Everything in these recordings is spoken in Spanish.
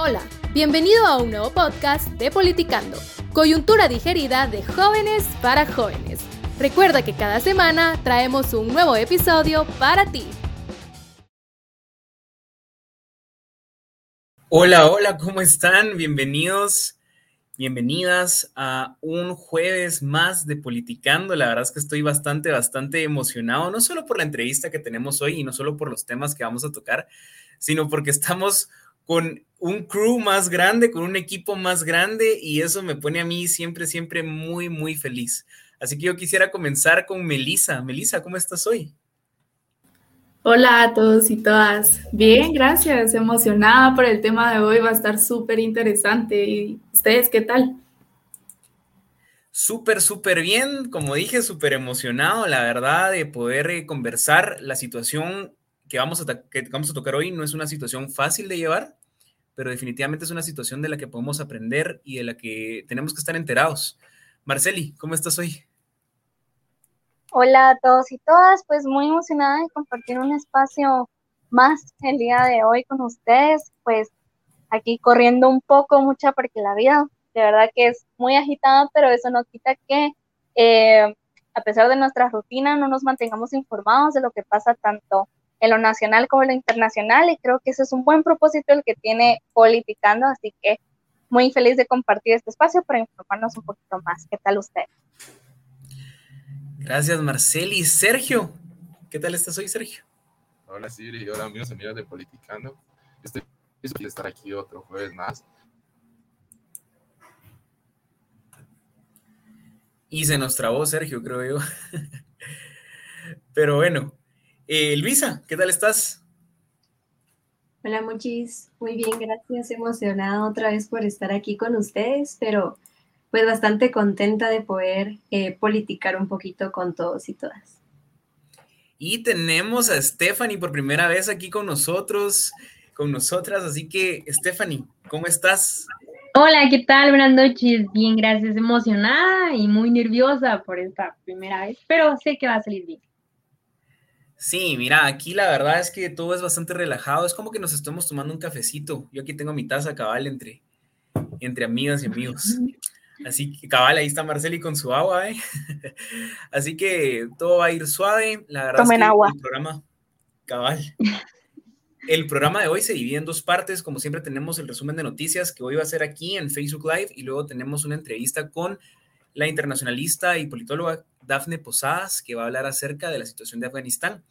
Hola, bienvenido a un nuevo podcast de Politicando, coyuntura digerida de jóvenes para jóvenes. Recuerda que cada semana traemos un nuevo episodio para ti. Hola, hola, ¿cómo están? Bienvenidos, bienvenidas a un jueves más de Politicando. La verdad es que estoy bastante, bastante emocionado, no solo por la entrevista que tenemos hoy y no solo por los temas que vamos a tocar, sino porque estamos con un crew más grande, con un equipo más grande y eso me pone a mí siempre, siempre muy, muy feliz. Así que yo quisiera comenzar con Melisa. Melisa, ¿cómo estás hoy? Hola a todos y todas. Bien, gracias. Emocionada por el tema de hoy. Va a estar súper interesante. ¿Y ustedes qué tal? Súper, súper bien. Como dije, súper emocionado, la verdad, de poder eh, conversar. La situación que vamos, a que vamos a tocar hoy no es una situación fácil de llevar pero definitivamente es una situación de la que podemos aprender y de la que tenemos que estar enterados. Marceli, ¿cómo estás hoy? Hola a todos y todas, pues muy emocionada de compartir un espacio más el día de hoy con ustedes, pues aquí corriendo un poco, mucha, porque la vida de verdad que es muy agitada, pero eso no quita que eh, a pesar de nuestra rutina no nos mantengamos informados de lo que pasa tanto en lo nacional como en lo internacional y creo que ese es un buen propósito el que tiene Politicando, así que muy feliz de compartir este espacio para informarnos un poquito más. ¿Qué tal usted? Gracias, Marceli. Sergio, ¿qué tal estás hoy, Sergio? Hola, Siri. Hola, amigos y amigas de Politicando. Estoy feliz de estar aquí otro jueves más. Y se nos trabó Sergio, creo yo. Pero bueno, eh, Luisa, ¿qué tal estás? Hola, Muchis. Muy bien, gracias. Emocionada otra vez por estar aquí con ustedes, pero pues bastante contenta de poder eh, politicar un poquito con todos y todas. Y tenemos a Stephanie por primera vez aquí con nosotros, con nosotras. Así que, Stephanie, ¿cómo estás? Hola, ¿qué tal? Buenas noches. Bien, gracias. Emocionada y muy nerviosa por esta primera vez, pero sé que va a salir bien. Sí, mira, aquí la verdad es que todo es bastante relajado. Es como que nos estamos tomando un cafecito. Yo aquí tengo mi taza cabal entre, entre amigas y amigos. Así que cabal, ahí está Marceli con su agua, ¿eh? Así que todo va a ir suave. La verdad es que agua. el programa cabal. El programa de hoy se divide en dos partes. Como siempre tenemos el resumen de noticias que hoy va a ser aquí en Facebook Live y luego tenemos una entrevista con la internacionalista y politóloga Dafne Posadas, que va a hablar acerca de la situación de Afganistán.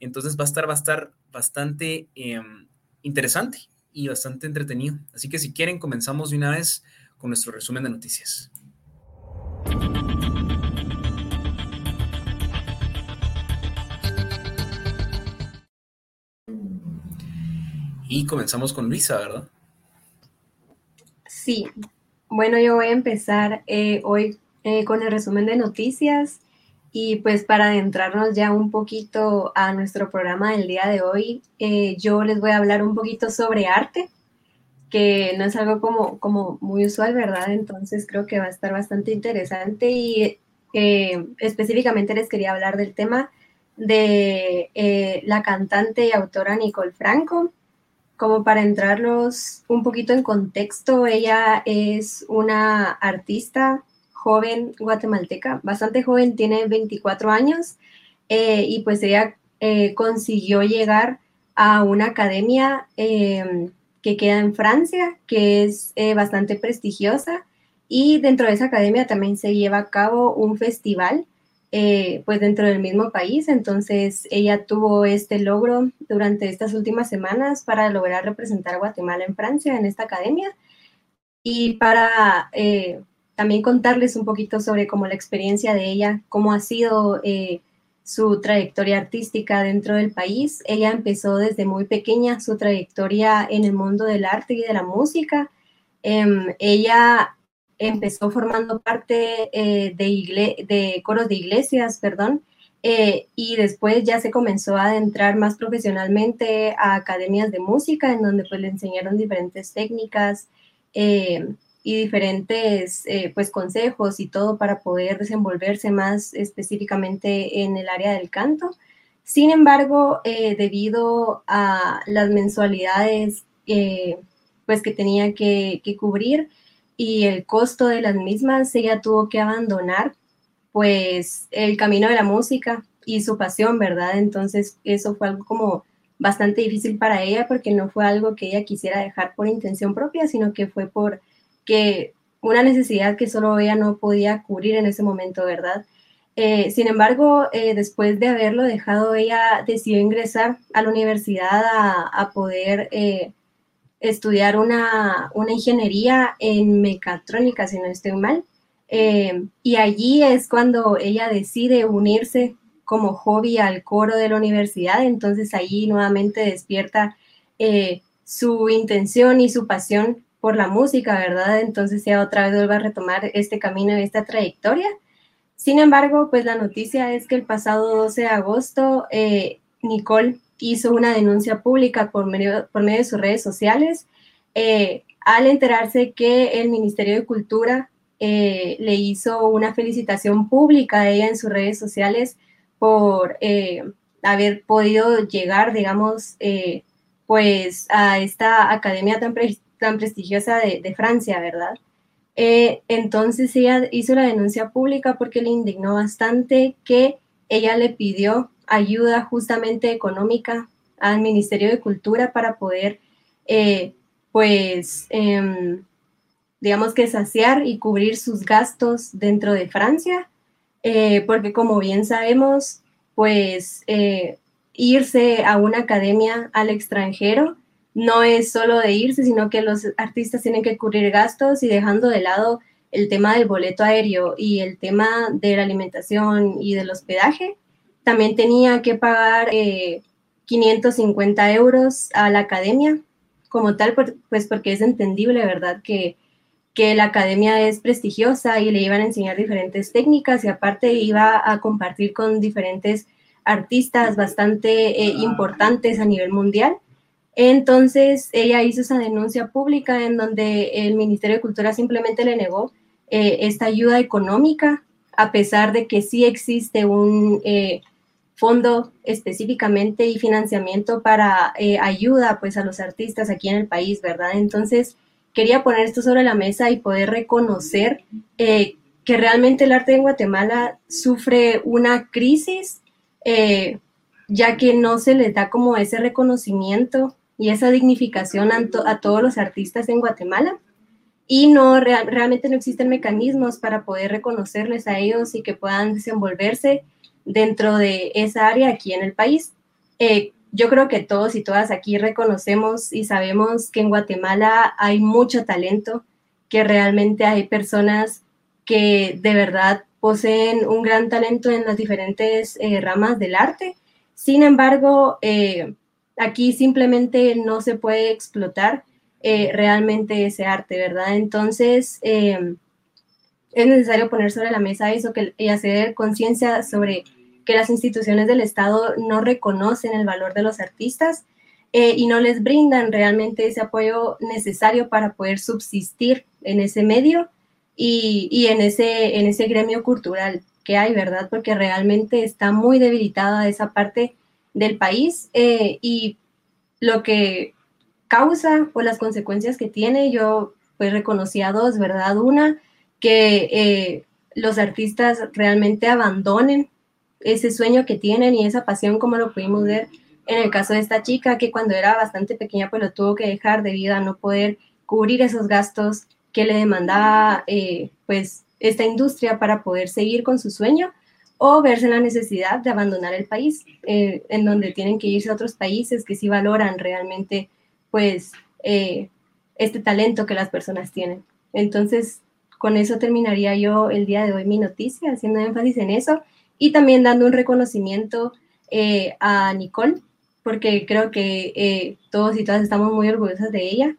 Entonces va a estar, bastante em, interesante y bastante entretenido. Así que si quieren, comenzamos de una vez con nuestro resumen de noticias. Y comenzamos con Luisa, ¿verdad? Sí. Bueno, yo voy a empezar eh, hoy eh, con el resumen de noticias y pues para adentrarnos ya un poquito a nuestro programa del día de hoy, eh, yo les voy a hablar un poquito sobre arte, que no es algo como, como muy usual, ¿verdad? Entonces creo que va a estar bastante interesante y eh, específicamente les quería hablar del tema de la cantante y autora Nicole Franco. Como para entrarlos un poquito en contexto, ella es una artista joven guatemalteca, bastante joven, tiene 24 años eh, y pues ella eh, consiguió llegar a una academia em, que queda en Francia, que es eh, bastante prestigiosa y dentro de esa academia también se lleva a cabo un festival pues dentro del mismo país, entonces ella tuvo este logro durante estas últimas semanas para lograr representar a Guatemala en Francia en esta academia. Y para también contarles un poquito sobre cómo la experiencia de ella, cómo ha sido eh, su trayectoria artística dentro del país. Ella empezó desde muy pequeña su trayectoria en el mundo del arte y de la música. Em, ella empezó formando parte eh, de, coros de iglesias, perdón, eh, y después ya se comenzó a adentrar más profesionalmente a academias de música, en donde pues le enseñaron diferentes técnicas y diferentes eh, pues consejos y todo para poder desenvolverse más específicamente en el área del canto. Sin embargo, eh, debido a las mensualidades pues pues que tenía que, que cubrir y el costo de las mismas, ella tuvo que abandonar pues el camino de la música y su pasión, ¿verdad? Entonces eso fue algo como bastante difícil para ella porque no fue algo que ella quisiera dejar por intención propia, sino que fue por que una necesidad que solo ella no podía cubrir en ese momento, ¿verdad? Eh, sin embargo, eh, después de haberlo dejado, ella decidió ingresar a la universidad a, poder eh, estudiar una, una, ingeniería en mecatrónica, si no estoy mal. y allí es cuando ella decide unirse como hobby al coro de la universidad, entonces allí nuevamente despierta su intención y su pasión por la música, ¿verdad? Entonces ya otra vez vuelve a retomar este camino y esta trayectoria. Sin embargo, pues la noticia es que el pasado 12 de agosto, eh, Nicole hizo una denuncia pública por medio, por medio de sus redes sociales eh, al enterarse que el Ministerio de Cultura eh, le hizo una felicitación pública a ella en sus redes sociales por haber podido llegar, digamos, pues a esta academia tan, tan prestigiosa de, Francia, ¿verdad? Eh, entonces ella hizo la denuncia pública porque le indignó bastante que ella le pidió ayuda justamente económica al Ministerio de Cultura para poder, eh, pues, em, digamos que saciar y cubrir sus gastos dentro de Francia, eh, porque como bien sabemos, pues irse a una academia al extranjero no es solo de irse, sino que los artistas tienen que cubrir gastos y dejando de lado el tema del boleto aéreo y el tema de la alimentación y del hospedaje, también tenía que pagar 550 eh, euros a la academia como tal, pues porque es entendible, ¿verdad? Que, que la academia es prestigiosa y le iban a enseñar diferentes técnicas y aparte iba a compartir con diferentes artistas bastante eh, importantes a nivel mundial. Entonces ella hizo esa denuncia pública en donde el Ministerio de Cultura simplemente le negó eh, esta ayuda económica, a pesar de que sí existe un eh, fondo específicamente y financiamiento para eh, ayuda pues a los artistas aquí en el país, ¿verdad? Entonces quería poner esto sobre la mesa y poder reconocer que realmente el arte en Guatemala sufre una crisis, ya que no se le da como ese reconocimiento y esa dignificación a, todos los artistas en Guatemala. Y no realmente no existen mecanismos para poder reconocerles a ellos y que puedan desenvolverse dentro de esa área aquí en el país. Eh, yo creo que todos y todas aquí reconocemos y sabemos que en Guatemala hay mucho talento, que realmente hay personas que de verdad poseen un gran talento en las diferentes eh, ramas del arte. Sin embargo, eh, Aquí simplemente no se puede explotar eh, realmente ese arte, ¿verdad? Entonces, em, es necesario poner sobre la mesa eso que, y hacer conciencia sobre que las instituciones del Estado no reconocen el valor de los artistas eh, y no les brindan realmente ese apoyo necesario para poder subsistir en ese medio y, y, en, ese, en ese gremio cultural que hay, ¿verdad? Porque realmente está muy debilitada esa parte del país eh, y lo que causa o las consecuencias que tiene, yo pues reconocí a dos, ¿verdad? Una, que eh, los artistas realmente abandonen ese sueño que tienen y esa pasión como lo pudimos ver en el caso de esta chica que cuando era bastante pequeña pues lo tuvo que dejar debido a no poder cubrir esos gastos que le demandaba eh, pues esta industria para poder seguir con su sueño o verse la necesidad de abandonar el país, eh, en donde tienen que irse a otros países que sí valoran realmente, pues, eh, este talento que las personas tienen. Entonces, con eso terminaría yo el día de hoy mi noticia, haciendo énfasis en eso y también dando un reconocimiento eh, a Nicole, porque creo que todos y todas estamos muy orgullosas de ella,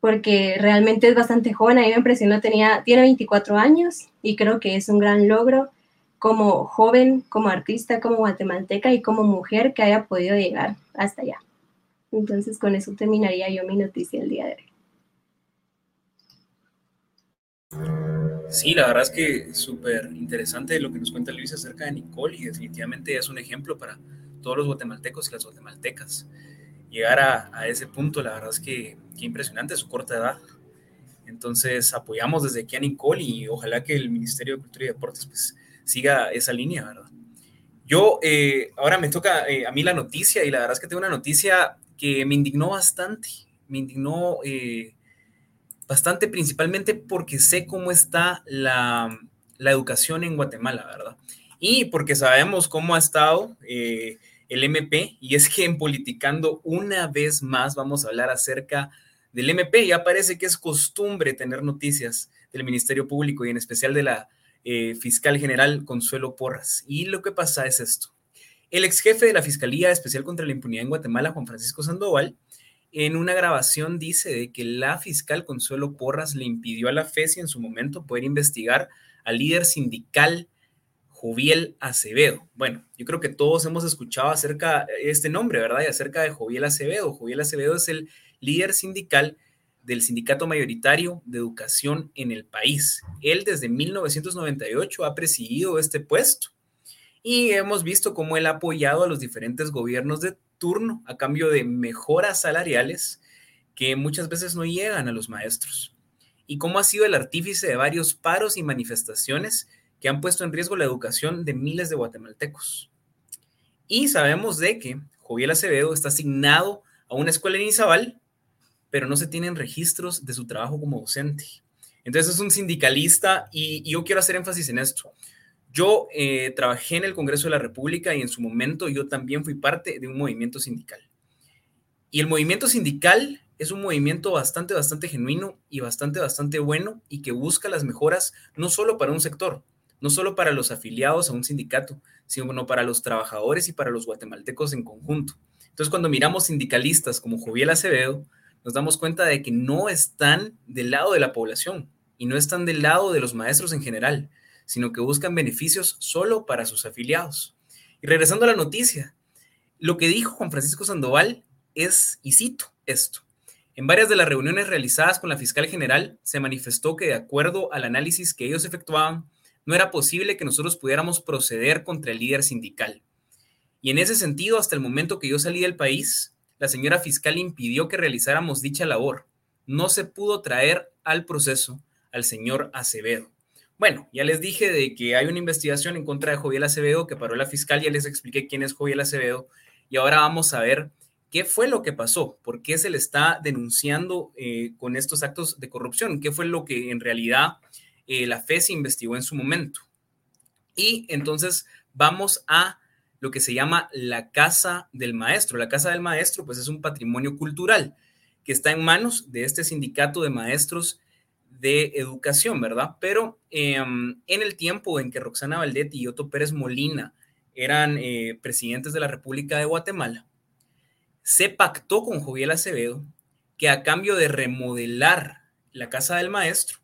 porque realmente es bastante joven, a mí me impresionó, tenía, tiene 24 años y creo que es un gran logro como joven, como artista, como guatemalteca y como mujer que haya podido llegar hasta allá. Entonces con eso terminaría yo mi noticia el día de hoy. Sí, la verdad es que súper interesante lo que nos cuenta Luis acerca de Nicole y definitivamente es un ejemplo para todos los guatemaltecos y las guatemaltecas. llegar a, ese punto. La verdad es que, qué impresionante su corta edad. Entonces apoyamos desde aquí a Nicole y ojalá que el Ministerio de Cultura y Deportes pues siga esa línea, ¿verdad? Yo, eh, ahora me toca eh, a mí la noticia y la verdad es que tengo una noticia que me indignó bastante, me indignó eh, bastante principalmente porque sé cómo está la, la, educación en Guatemala, ¿verdad? Y porque sabemos cómo ha estado el MP y es que en Politicando una vez más vamos a hablar acerca del MP. Ya parece que es costumbre tener noticias del Ministerio Público y en especial de la eh, fiscal general Consuelo Porras. Y lo que pasa es esto. El ex jefe de la Fiscalía Especial contra la Impunidad en Guatemala, Juan Francisco Sandoval, en una grabación dice de que la fiscal Consuelo Porras le impidió a la FESI en su momento poder investigar al líder sindical Joviel Acevedo. Bueno, yo creo que todos hemos escuchado acerca de este nombre, ¿verdad? Y acerca de Joviel Acevedo. Joviel Acevedo es el líder sindical del sindicato mayoritario de educación en el país. Él desde 1998 ha presidido este puesto y hemos visto cómo él ha apoyado a los diferentes gobiernos de turno a cambio de mejoras salariales que muchas veces no llegan a los maestros y cómo ha sido el artífice de varios paros y manifestaciones que han puesto en riesgo la educación de miles de guatemaltecos. Y sabemos de que Joviel Acevedo está asignado a una escuela en Izabal pero no se tienen registros de su trabajo como docente. Entonces es un sindicalista y, yo quiero hacer énfasis en esto. Yo eh, trabajé en el Congreso de la República y en su momento yo también fui parte de un movimiento sindical. Y el movimiento sindical es un movimiento bastante, bastante genuino y bastante, bastante bueno y que busca las mejoras no solo para un sector, no solo para los afiliados a un sindicato, sino para los trabajadores y para los guatemaltecos en conjunto. Entonces, cuando miramos sindicalistas como Joviel Acevedo, nos damos cuenta de que no están del lado de la población y no están del lado de los maestros en general, sino que buscan beneficios solo para sus afiliados. Y regresando a la noticia, lo que dijo Juan Francisco Sandoval es, y cito esto, en varias de las reuniones realizadas con la fiscal general se manifestó que de acuerdo al análisis que ellos efectuaban, no era posible que nosotros pudiéramos proceder contra el líder sindical. Y en ese sentido, hasta el momento que yo salí del país, la señora fiscal impidió que realizáramos dicha labor. No se pudo traer al proceso al señor Acevedo. Bueno, ya les dije de que hay una investigación en contra de Joviel Acevedo que paró la fiscal, ya les expliqué quién es Joviel Acevedo y ahora vamos a ver qué fue lo que pasó, por qué se le está denunciando eh, con estos actos de corrupción, qué fue lo que en realidad eh, la FES investigó en su momento. Y entonces vamos a lo que se llama la Casa del Maestro. La Casa del Maestro, pues es un patrimonio cultural que está en manos de este sindicato de maestros de educación, ¿verdad? Pero em, en el tiempo en que Roxana Valdetti y Otto Pérez Molina eran eh, presidentes de la República de Guatemala, se pactó con Joviel Acevedo que a cambio de remodelar la Casa del Maestro,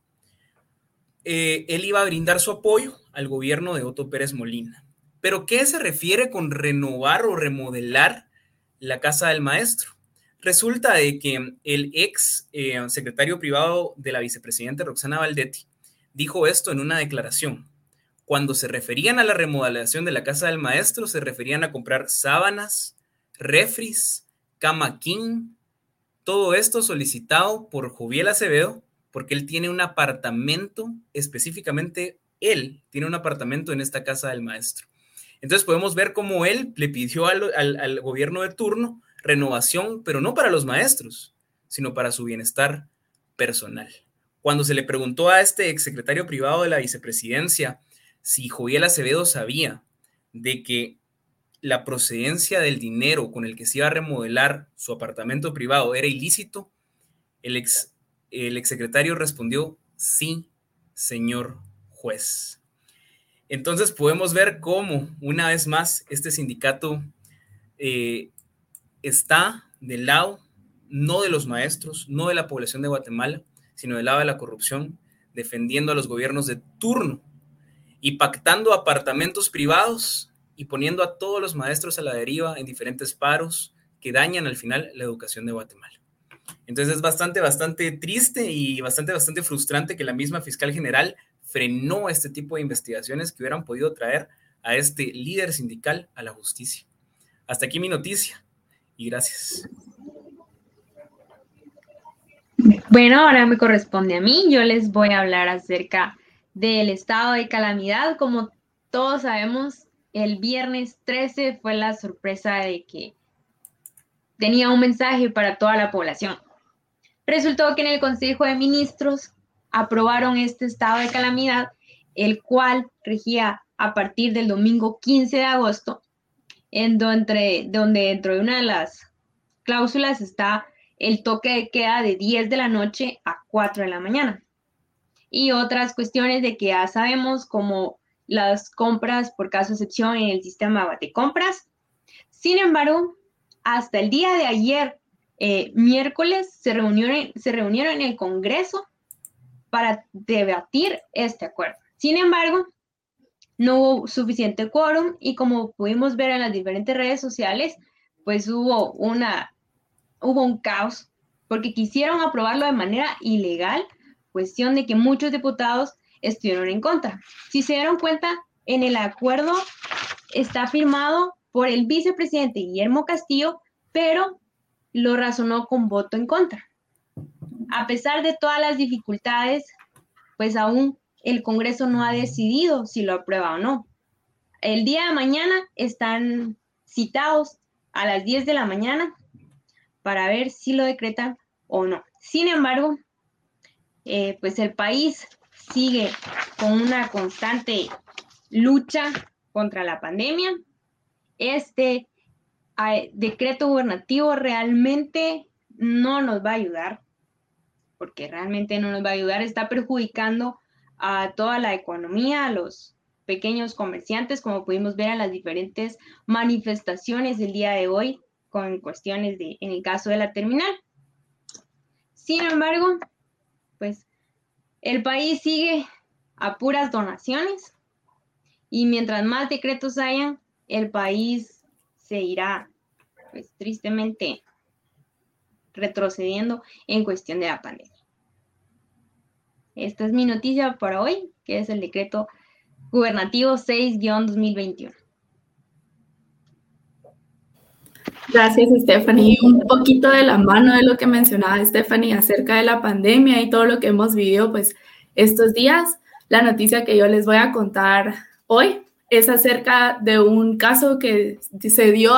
eh, él iba a brindar su apoyo al gobierno de Otto Pérez Molina. Pero ¿qué se refiere con renovar o remodelar la casa del maestro? Resulta de que el ex eh, secretario privado de la vicepresidenta Roxana Valdetti dijo esto en una declaración. Cuando se referían a la remodelación de la casa del maestro, se referían a comprar sábanas, refris, cama king, todo esto solicitado por Joviel Acevedo, porque él tiene un apartamento, específicamente él tiene un apartamento en esta casa del maestro. Entonces podemos ver cómo él le pidió al, gobierno de turno renovación, pero no para los maestros, sino para su bienestar personal. Cuando se le preguntó a este exsecretario privado de la vicepresidencia si Joviel Acevedo sabía de que la procedencia del dinero con el que se iba a remodelar su apartamento privado era ilícito, el, ex, el exsecretario respondió, sí, señor juez. Entonces podemos ver cómo, una vez más, este sindicato eh, está del lado no de los maestros, no de la población de Guatemala, sino del lado de la corrupción, defendiendo a los gobiernos de turno y pactando apartamentos privados y poniendo a todos los maestros a la deriva en diferentes paros que dañan al final la educación de Guatemala. Entonces es bastante, bastante triste y bastante, bastante frustrante que la misma fiscal general frenó este tipo de investigaciones que hubieran podido traer a este líder sindical a la justicia. Hasta aquí mi noticia y gracias. Bueno, ahora me corresponde a mí. Yo les voy a hablar acerca del estado de calamidad. Como todos sabemos, el viernes 13 fue la sorpresa de que tenía un mensaje para toda la población. Resultó que en el Consejo de Ministros aprobaron este estado de calamidad, el cual regía a partir del domingo 15 de agosto, en donde, donde dentro de una de las cláusulas está el toque de queda de 10 de la noche a 4 de la mañana. Y otras cuestiones de que ya sabemos, como las compras por caso excepción en el sistema de compras. Sin embargo, hasta el día de ayer, eh, miércoles, se reunieron, se reunieron en el Congreso para debatir este acuerdo. Sin embargo, no hubo suficiente quórum y como pudimos ver en las diferentes redes sociales, pues hubo una hubo un caos porque quisieron aprobarlo de manera ilegal, cuestión de que muchos diputados estuvieron en contra. Si se dieron cuenta, en el acuerdo está firmado por el vicepresidente Guillermo Castillo, pero lo razonó con voto en contra. A pesar de todas las dificultades, pues aún el Congreso no ha decidido si lo aprueba o no. El día de mañana están citados a las 10 de la mañana para ver si lo decretan o no. Sin embargo, eh, pues el país sigue con una constante lucha contra la pandemia. Este eh, decreto gubernativo realmente no nos va a ayudar, porque realmente no nos va a ayudar, está perjudicando a toda la economía, a los pequeños comerciantes, como pudimos ver en las diferentes manifestaciones del día de hoy, con cuestiones de, en el caso de la terminal. Sin embargo, pues el país sigue a puras donaciones y mientras más decretos hayan, el país se irá, pues tristemente, retrocediendo en cuestión de la pandemia. Esta es mi noticia para hoy, que es el decreto gubernativo 6-2021. Gracias, Stephanie. Un poquito de la mano de lo que mencionaba Stephanie acerca de la pandemia y todo lo que hemos vivido pues estos días. La noticia que yo les voy a contar hoy es acerca de un caso que se dio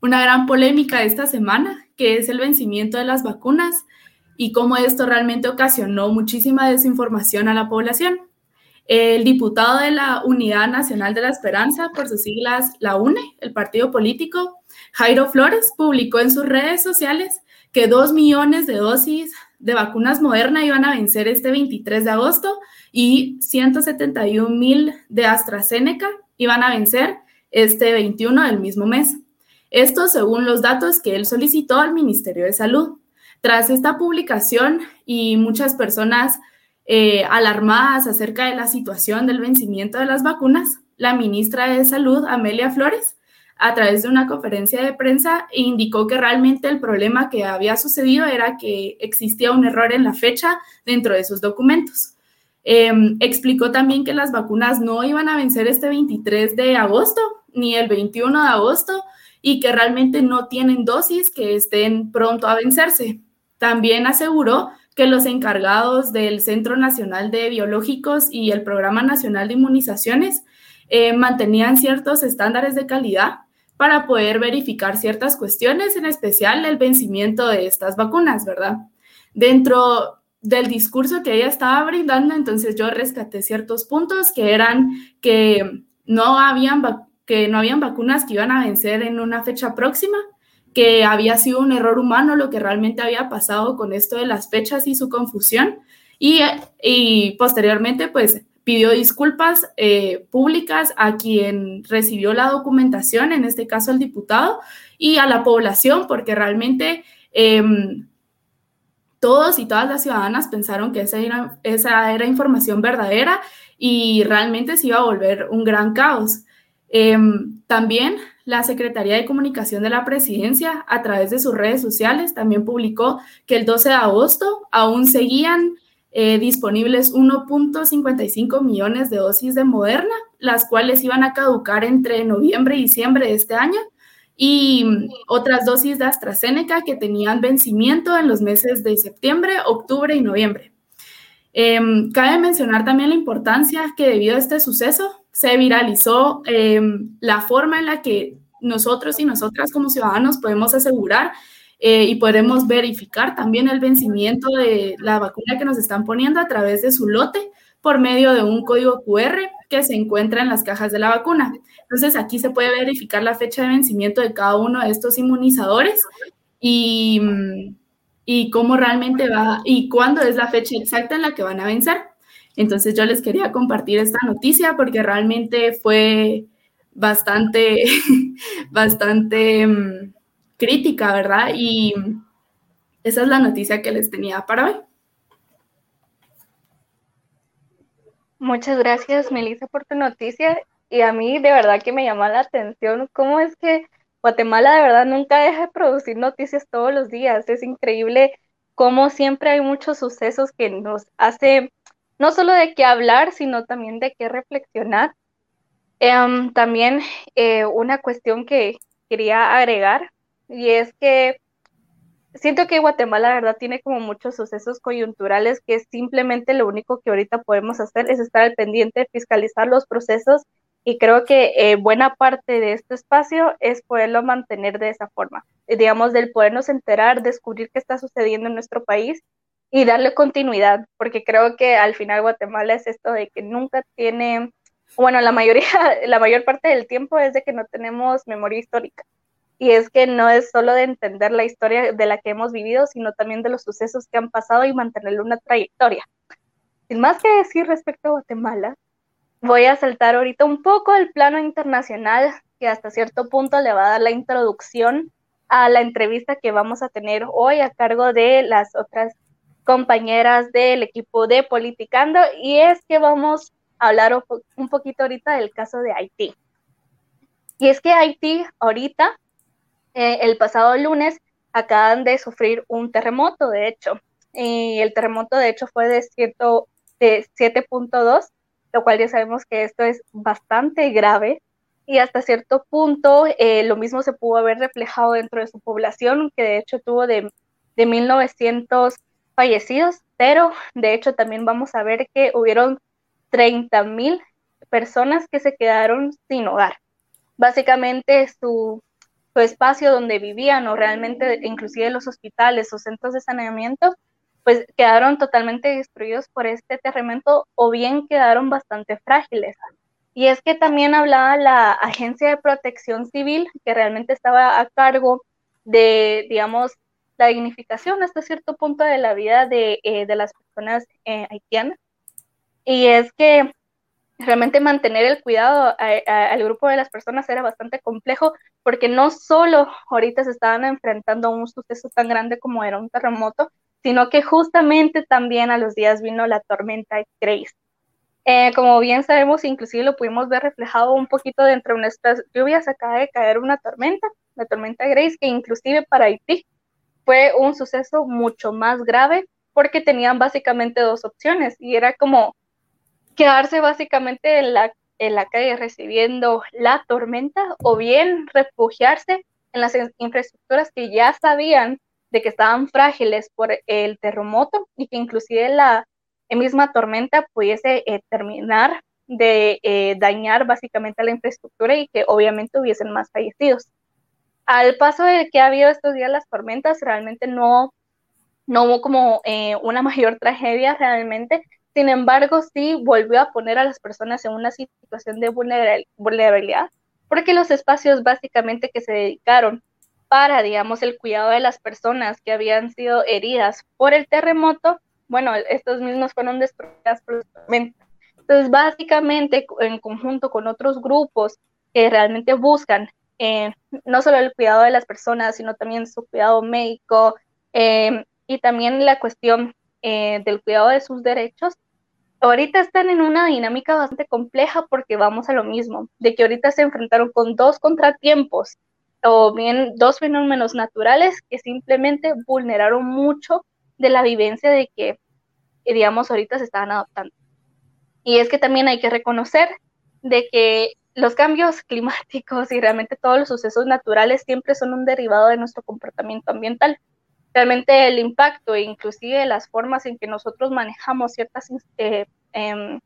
una gran polémica esta semana, que es el vencimiento de las vacunas y cómo esto realmente ocasionó muchísima desinformación a la población. El diputado de la Unidad Nacional de la Esperanza, por sus siglas la UNE, el partido político, Jairo Flores, publicó en sus redes sociales que dos millones de dosis de vacunas Moderna iban a vencer este 23 de agosto y 171 mil de AstraZeneca iban a vencer este 21 del mismo mes. Esto según los datos que él solicitó al Ministerio de Salud. Tras esta publicación y muchas personas eh, alarmadas acerca de la situación del vencimiento de las vacunas, la ministra de Salud, Amelia Flores, a través de una conferencia de prensa, indicó que realmente el problema que había sucedido era que existía un error en la fecha dentro de sus documentos. Em, explicó también que las vacunas no iban a vencer este 23 de agosto ni el 21 de agosto y que realmente no tienen dosis que estén pronto a vencerse. También aseguró que los encargados del Centro Nacional de Biológicos y el Programa Nacional de Inmunizaciones eh, mantenían ciertos estándares de calidad para poder verificar ciertas cuestiones, en especial el vencimiento de estas vacunas, ¿verdad? Dentro del discurso que ella estaba brindando, entonces yo rescaté ciertos puntos que eran que no habían, que no habían vacunas que iban a vencer en una fecha próxima, que había sido un error humano lo que realmente había pasado con esto de las fechas y su confusión. Y, y posteriormente, pues pidió disculpas eh, públicas a quien recibió la documentación, en este caso al diputado, y a la población, porque realmente em, todos y todas las ciudadanas pensaron que esa era, esa era información verdadera y realmente se iba a volver un gran caos. Em, también la Secretaría de Comunicación de la Presidencia, a través de sus redes sociales, también publicó que el 12 de agosto aún seguían eh, disponibles 1.55 millones de dosis de Moderna, las cuales iban a caducar entre noviembre y diciembre de este año y otras dosis de AstraZeneca que tenían vencimiento en los meses de septiembre, octubre y noviembre. Em, cabe mencionar también la importancia que debido a este suceso se viralizó em, la forma en la que nosotros y nosotras como ciudadanos podemos asegurar eh, y podemos verificar también el vencimiento de la vacuna que nos están poniendo a través de su lote por medio de un código QR que se encuentra en las cajas de la vacuna. Entonces aquí se puede verificar la fecha de vencimiento de cada uno de estos inmunizadores y, y cómo realmente va y cuándo es la fecha exacta en la que van a vencer. Entonces yo les quería compartir esta noticia porque realmente fue bastante, bastante mm, crítica, ¿verdad? Y esa es la noticia que les tenía para hoy. Muchas gracias, Melissa, por tu noticia. Y a mí de verdad que me llama la atención cómo es que Guatemala de verdad nunca deja de producir noticias todos los días. Es increíble cómo siempre hay muchos sucesos que nos hace no solo de qué hablar, sino también de qué reflexionar. Em, también eh, una cuestión que quería agregar y es que siento que Guatemala, la verdad, tiene como muchos sucesos coyunturales que simplemente lo único que ahorita podemos hacer es estar al pendiente, fiscalizar los procesos y creo que eh, buena parte de este espacio es poderlo mantener de esa forma, eh, digamos, del podernos enterar, descubrir qué está sucediendo en nuestro país y darle continuidad, porque creo que al final Guatemala es esto de que nunca tiene, bueno, la mayoría, la mayor parte del tiempo es de que no tenemos memoria histórica y es que no es solo de entender la historia de la que hemos vivido, sino también de los sucesos que han pasado y mantenerle una trayectoria. Sin más que decir respecto a Guatemala, voy a saltar ahorita un poco el plano internacional, que hasta cierto punto le va a dar la introducción a la entrevista que vamos a tener hoy a cargo de las otras compañeras del equipo de Politicando, y es que vamos a hablar un poquito ahorita del caso de Haití. Y es que Haití ahorita eh, el pasado lunes acaban de sufrir un terremoto, de hecho. Y el terremoto, de hecho, fue de, de 7.2, lo cual ya sabemos que esto es bastante grave. Y hasta cierto punto, eh, lo mismo se pudo haber reflejado dentro de su población, que de hecho tuvo de, de 1.900 fallecidos, pero de hecho también vamos a ver que hubieron 30.000 personas que se quedaron sin hogar. Básicamente su su espacio donde vivían o realmente inclusive los hospitales o centros de saneamiento, pues quedaron totalmente destruidos por este terremoto o bien quedaron bastante frágiles. Y es que también hablaba la Agencia de Protección Civil, que realmente estaba a cargo de, digamos, la dignificación hasta cierto punto de la vida de, eh, las personas eh, haitianas. Y es que realmente mantener el cuidado al grupo de las personas era bastante complejo porque no solo ahorita se estaban enfrentando a un suceso tan grande como era un terremoto, sino que justamente también a los días vino la tormenta Grace. Eh, como bien sabemos, inclusive lo pudimos ver reflejado un poquito dentro de nuestras lluvias, acaba de caer una tormenta, la tormenta Grace, que inclusive para Haití fue un suceso mucho más grave porque tenían básicamente dos opciones y era como quedarse básicamente en la, en la calle recibiendo la tormenta o bien refugiarse en las infraestructuras que ya sabían de que estaban frágiles por el terremoto y que inclusive la misma tormenta pudiese eh, terminar de eh, dañar básicamente la infraestructura y que obviamente hubiesen más fallecidos. Al paso de que ha habido estos días las tormentas, realmente no, no hubo como eh, una mayor tragedia realmente, sin embargo, sí volvió a poner a las personas en una situación de vulnerabilidad, porque los espacios básicamente que se dedicaron para, digamos, el cuidado de las personas que habían sido heridas por el terremoto, bueno, estos mismos fueron destruidos por Entonces, básicamente, en conjunto con otros grupos que realmente buscan eh, no solo el cuidado de las personas, sino también su cuidado médico eh, y también la cuestión eh, del cuidado de sus derechos, ahorita están en una dinámica bastante compleja porque vamos a lo mismo, de que ahorita se enfrentaron con dos contratiempos o bien dos fenómenos naturales que simplemente vulneraron mucho de la vivencia de que, digamos, ahorita se estaban adoptando. Y es que también hay que reconocer de que los cambios climáticos y realmente todos los sucesos naturales siempre son un derivado de nuestro comportamiento ambiental. Realmente el impacto e inclusive las formas en que nosotros manejamos ciertas, eh, em,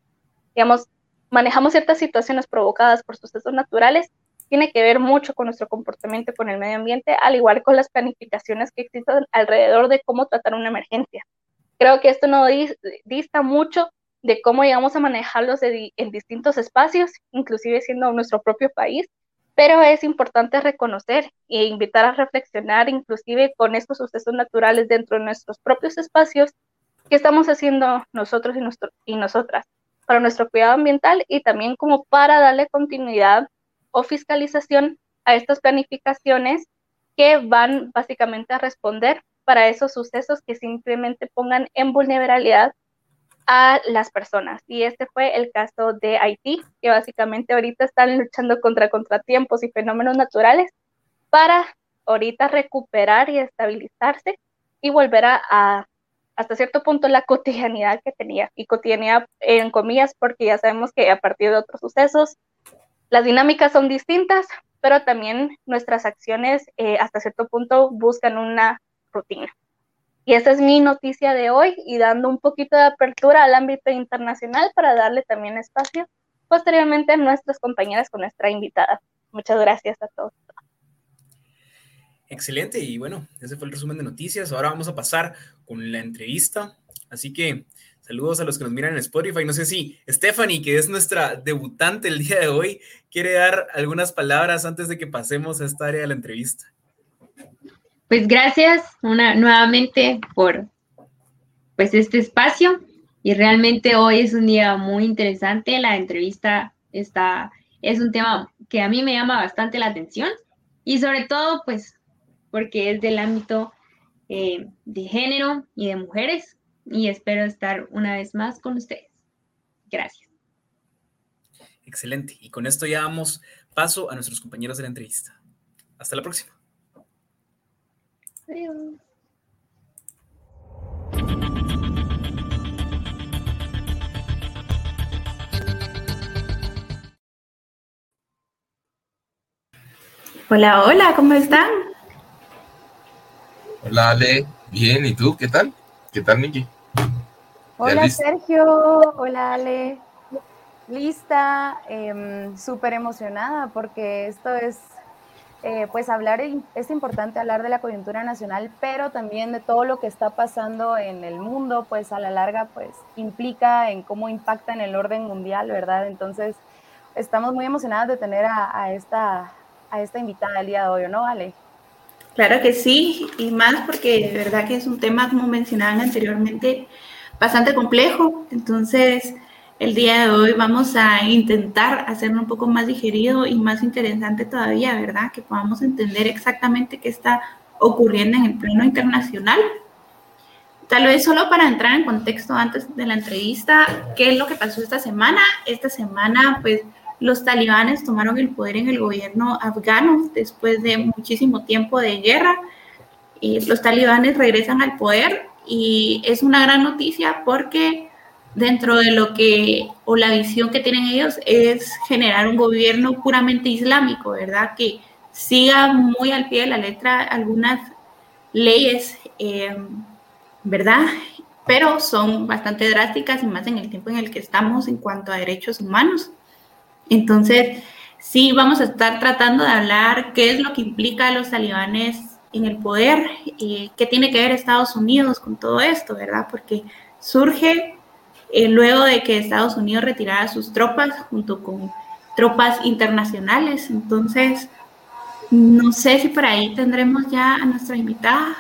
digamos, manejamos ciertas situaciones provocadas por sucesos naturales tiene que ver mucho con nuestro comportamiento con el medio ambiente, al igual con las planificaciones que existen alrededor de cómo tratar una emergencia. Creo que esto no dista mucho de cómo llegamos a manejarlos en distintos espacios, inclusive siendo nuestro propio país, pero es importante reconocer e invitar a reflexionar inclusive con estos sucesos naturales dentro de nuestros propios espacios, qué estamos haciendo nosotros y, y nosotras para nuestro cuidado ambiental y también como para darle continuidad o fiscalización a estas planificaciones que van básicamente a responder para esos sucesos que simplemente pongan en vulnerabilidad a las personas. Y este fue el caso de Haití, que básicamente ahorita están luchando contra contratiempos y fenómenos naturales para ahorita recuperar y estabilizarse y volver a, hasta cierto punto la cotidianidad que tenía. Y cotidianidad en comillas porque ya sabemos que a partir de otros sucesos las dinámicas son distintas, pero también nuestras acciones eh, hasta cierto punto buscan una rutina. Y esa es mi noticia de hoy y dando un poquito de apertura al ámbito internacional para darle también espacio posteriormente a nuestras compañeras con nuestra invitada. Muchas gracias a todos. Excelente, y bueno, ese fue el resumen de noticias. Ahora vamos a pasar con la entrevista. Así que saludos a los que nos miran en Spotify. No sé si Stephanie, que es nuestra debutante el día de hoy, quiere dar algunas palabras antes de que pasemos a esta área de la entrevista. Pues gracias una, nuevamente por pues este espacio y realmente hoy es un día muy interesante. La entrevista está, es un tema que a mí me llama bastante la atención y sobre todo pues porque es del ámbito eh, de género y de mujeres y espero estar una vez más con ustedes. Gracias. Excelente. Y con esto ya damos paso a nuestros compañeros de la entrevista. Hasta la próxima. Hola, hola, ¿cómo están? Hola, Ale. Bien, ¿y tú? ¿Qué tal? ¿Qué tal, Niki? Hola, Sergio. Hola, Ale. Lista, em, súper emocionada porque esto es eh, pues hablar, es importante hablar de la coyuntura nacional, pero también de todo lo que está pasando en el mundo, pues a la larga, pues implica en cómo impacta en el orden mundial, ¿verdad? Entonces, estamos muy emocionadas de tener a, esta, a esta invitada el día de hoy, ¿no, Ale? Claro que sí, y más porque de verdad que es un tema, como mencionaban anteriormente, bastante complejo. Entonces, el día de hoy vamos a intentar hacerlo un poco más digerido y más interesante todavía, ¿verdad? Que podamos entender exactamente qué está ocurriendo en el plano internacional. Tal vez solo para entrar en contexto antes de la entrevista, ¿qué es lo que pasó esta semana? Esta semana, pues, los talibanes tomaron el poder en el gobierno afgano después de muchísimo tiempo de guerra. Y los talibanes regresan al poder y es una gran noticia porque dentro de lo que, o la visión que tienen ellos es generar un gobierno puramente islámico, ¿verdad? Que siga muy al pie de la letra algunas leyes, eh, ¿verdad? Pero son bastante drásticas y más en el tiempo en el que estamos en cuanto a derechos humanos. Entonces, sí, vamos a estar tratando de hablar qué es lo que implica a los talibanes en el poder, y qué tiene que ver Estados Unidos con todo esto, ¿verdad? Porque surge eh, luego de que Estados Unidos retirara sus tropas junto con tropas internacionales. Entonces, no sé si por ahí tendremos ya a nuestra invitada.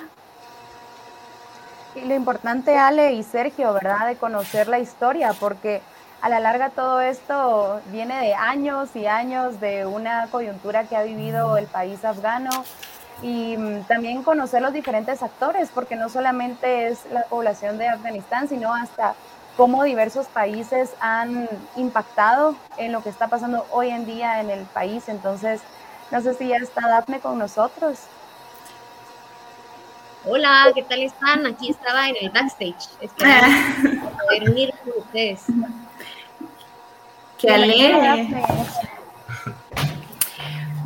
Y lo importante, Ale y Sergio, ¿verdad? De conocer la historia, porque a la larga todo esto viene de años y años de una coyuntura que ha vivido el país afgano y mm, también conocer los diferentes actores, porque no solamente es la población de Afganistán, sino hasta cómo diversos países han impactado en lo que está pasando hoy en día en el país. Entonces, no sé si ya está Daphne con nosotros. Hola, ¿qué tal están? Aquí estaba en el backstage, esperando poder unir con ustedes. Qué alegre.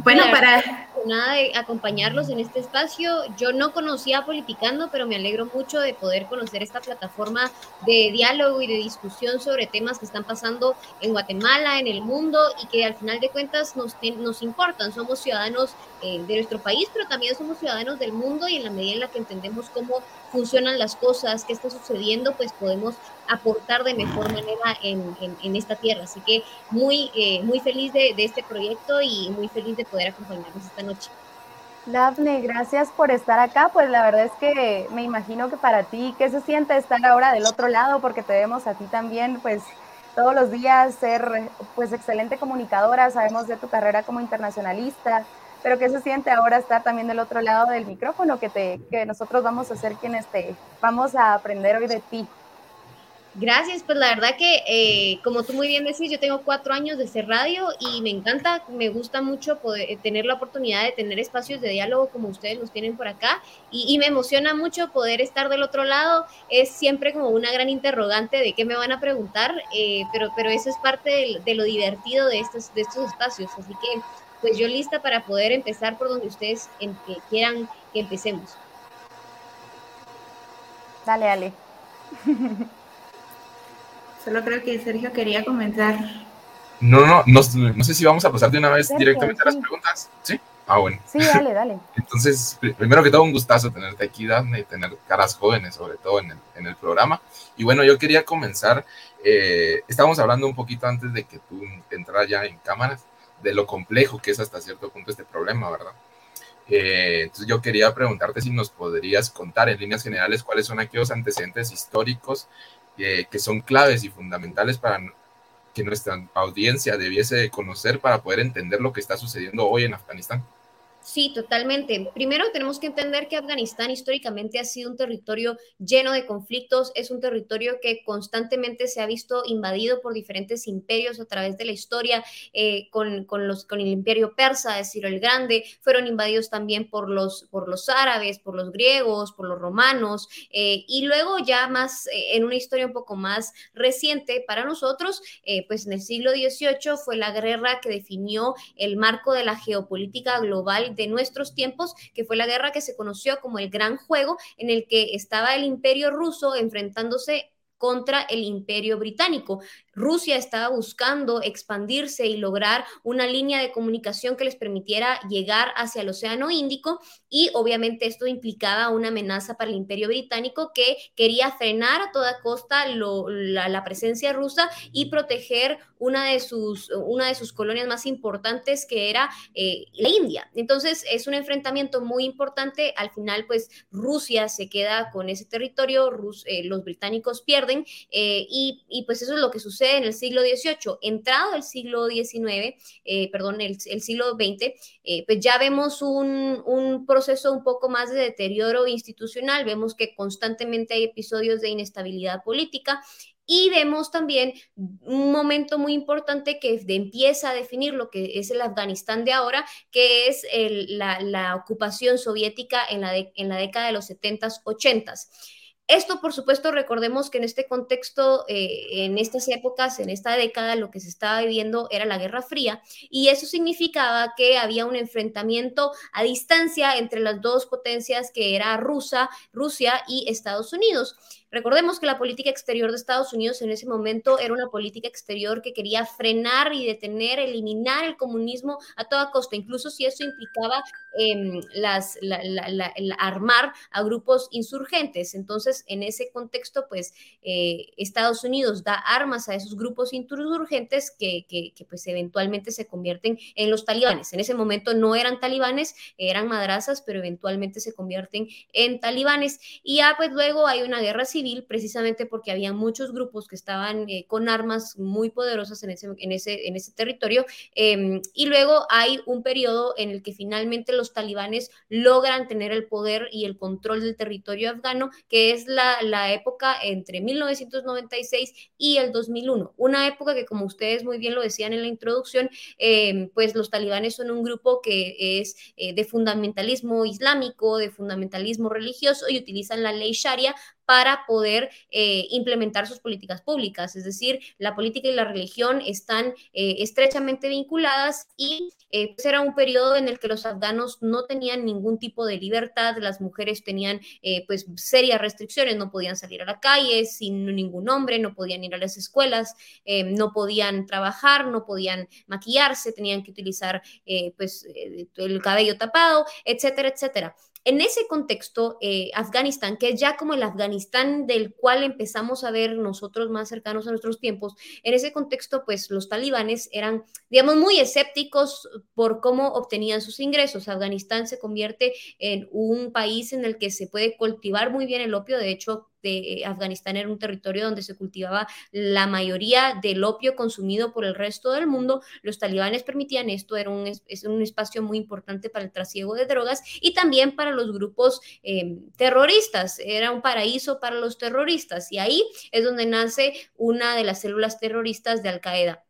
Bueno, para de acompañarlos en este espacio. Yo no conocía Politicando, pero me alegro mucho de poder conocer esta plataforma de diálogo y de discusión sobre temas que están pasando en Guatemala, en el mundo y que al final de cuentas nos, nos importan. Somos ciudadanos eh, de nuestro país, pero también somos ciudadanos del mundo y en la medida en la que entendemos cómo funcionan las cosas, qué está sucediendo, pues podemos aportar de mejor manera en, en, esta tierra. Así que muy, eh, muy feliz de, de este proyecto y muy feliz de poder acompañarnos esta noche. Dafne, gracias por estar acá. Pues la verdad es que me imagino que para ti, ¿qué se siente estar ahora del otro lado? Porque te vemos a ti también, pues todos los días ser pues excelente comunicadora, sabemos de tu carrera como internacionalista, pero ¿qué se siente ahora estar también del otro lado del micrófono que, te, que nosotros vamos a ser quienes te vamos a aprender hoy de ti? Gracias, pues la verdad que, eh, como tú muy bien decís, yo tengo cuatro años de ser radio y me encanta, me gusta mucho poder eh, tener la oportunidad de tener espacios de diálogo como ustedes los tienen por acá y, me emociona mucho poder estar del otro lado. Es siempre como una gran interrogante de qué me van a preguntar, eh, pero, pero eso es parte de, lo divertido de estos, de estos espacios. Así que, pues yo lista para poder empezar por donde ustedes quieran que empecemos. Dale, dale. Solo creo que Sergio quería comentar. No, no, no, no sé si vamos a pasar de una vez directamente a las preguntas. ¿Sí? Ah, bueno. Sí, dale, dale. Entonces, primero que todo, un gustazo tenerte aquí, Dafne, y tener caras jóvenes, sobre todo en el, en el programa. Y bueno, yo quería comenzar, eh, estábamos hablando un poquito antes de que tú entraras ya en cámaras, de lo complejo que es hasta cierto punto este problema, ¿verdad? Eh, entonces yo quería preguntarte si nos podrías contar en líneas generales cuáles son aquellos antecedentes históricos que son claves y fundamentales para que nuestra audiencia debiese conocer para poder entender lo que está sucediendo hoy en Afganistán. Sí, totalmente. Primero tenemos que entender que Afganistán históricamente ha sido un territorio lleno de conflictos, es un territorio que constantemente se ha visto invadido por diferentes imperios a través de la historia, eh, con, los, con el imperio persa, es decir, el Grande, fueron invadidos también por los, por los árabes, por los griegos, por los romanos, eh, y luego ya más eh, en una historia un poco más reciente para nosotros, pues en el siglo XVIII fue la guerra que definió el marco de la geopolítica global de nuestros tiempos, que fue la guerra que se conoció como el Gran Juego, en el que estaba el imperio ruso enfrentándose contra el imperio británico. Rusia estaba buscando expandirse y lograr una línea de comunicación que les permitiera llegar hacia el Océano Índico y obviamente esto implicaba una amenaza para el imperio británico que quería frenar a toda costa la, presencia rusa y proteger una de sus, una de sus colonias más importantes que era eh, la India. Entonces es un enfrentamiento muy importante. Al final pues Rusia se queda con ese territorio, eh, los británicos pierden eh, y, pues eso es lo que sucede en el siglo XVIII, entrado el siglo XIX, eh, perdón, el, siglo XX, eh, pues ya vemos un, proceso un poco más de deterioro institucional, vemos que constantemente hay episodios de inestabilidad política y vemos también un momento muy importante que empieza a definir lo que es el Afganistán de ahora, que es la, la, ocupación soviética en la, en la década de los 70s, 80s. Esto, por supuesto, recordemos que en este contexto, eh, en estas épocas, en esta década, lo que se estaba viviendo era la Guerra Fría y eso significaba que había un enfrentamiento a distancia entre las dos potencias que era Rusia, Rusia y Estados Unidos. Recordemos que la política exterior de Estados Unidos en ese momento era una política exterior que quería frenar y detener, eliminar el comunismo a toda costa, incluso si eso implicaba las, armar a grupos insurgentes. Entonces, en ese contexto, pues eh, Estados Unidos da armas a esos grupos insurgentes que, que, pues eventualmente se convierten en los talibanes. En ese momento no eran talibanes, eran madrazas, pero eventualmente se convierten en talibanes. Y ya pues luego hay una guerra civil precisamente porque había muchos grupos que estaban eh, con armas muy poderosas en ese, en ese, en ese territorio. Em, y luego hay un periodo en el que finalmente los talibanes logran tener el poder y el control del territorio afgano, que es la, la época entre 1996 y el 2001. Una época que, como ustedes muy bien lo decían en la introducción, em, pues los talibanes son un grupo que es eh, de fundamentalismo islámico, de fundamentalismo religioso y utilizan la ley sharia para poder eh, implementar sus políticas públicas. Es decir, la política y la religión están eh, estrechamente vinculadas y eh, pues era un periodo en el que los afganos no tenían ningún tipo de libertad, las mujeres tenían pues serias restricciones, no podían salir a la calle sin ningún hombre, no podían ir a las escuelas, no podían trabajar, no podían maquillarse, tenían que utilizar pues el cabello tapado, etcétera, etcétera. En ese contexto, eh, Afganistán, que es ya como el Afganistán del cual empezamos a ver nosotros más cercanos a nuestros tiempos, en ese contexto, pues los talibanes eran, digamos, muy escépticos por cómo obtenían sus ingresos. Afganistán se convierte en un país en el que se puede cultivar muy bien el opio, de hecho, de eh, Afganistán era un territorio donde se cultivaba la mayoría del opio consumido por el resto del mundo. Los talibanes permitían esto, era un, es un espacio muy importante para el trasiego de drogas y también para los grupos em, terroristas. Era un paraíso para los terroristas y ahí es donde nace una de las células terroristas de Al Qaeda.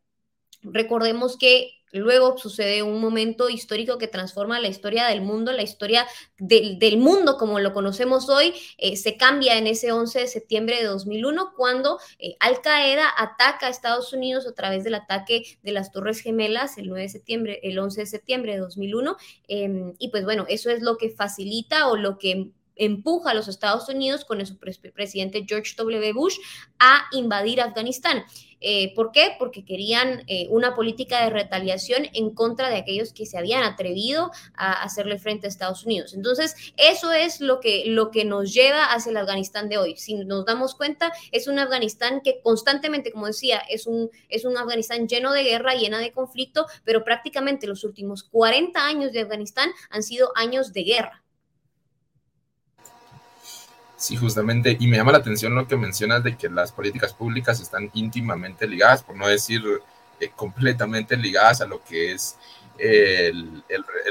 Recordemos que Luego sucede un momento histórico que transforma la historia del mundo, la historia del, mundo como lo conocemos hoy, eh, se cambia en ese 11 de septiembre de 2001 cuando eh, Al Qaeda ataca a Estados Unidos a través del ataque de las Torres Gemelas el 9 de septiembre, el 11 de septiembre de 2001. Em, y pues bueno, eso es lo que facilita o lo que empuja a los Estados Unidos con su presidente George W. Bush a invadir Afganistán. Eh, ¿Por qué? Porque querían eh, una política de retaliación en contra de aquellos que se habían atrevido a hacerle frente a Estados Unidos. Entonces, eso es lo que, lo que nos lleva hacia el Afganistán de hoy. Si nos damos cuenta, es un Afganistán que constantemente, como decía, es un, es un Afganistán lleno de guerra, llena de conflicto, pero prácticamente los últimos 40 años de Afganistán han sido años de guerra. Sí, justamente, y me llama la atención lo que mencionas de que las políticas públicas están íntimamente ligadas, por no decir eh, completamente ligadas a lo que es el,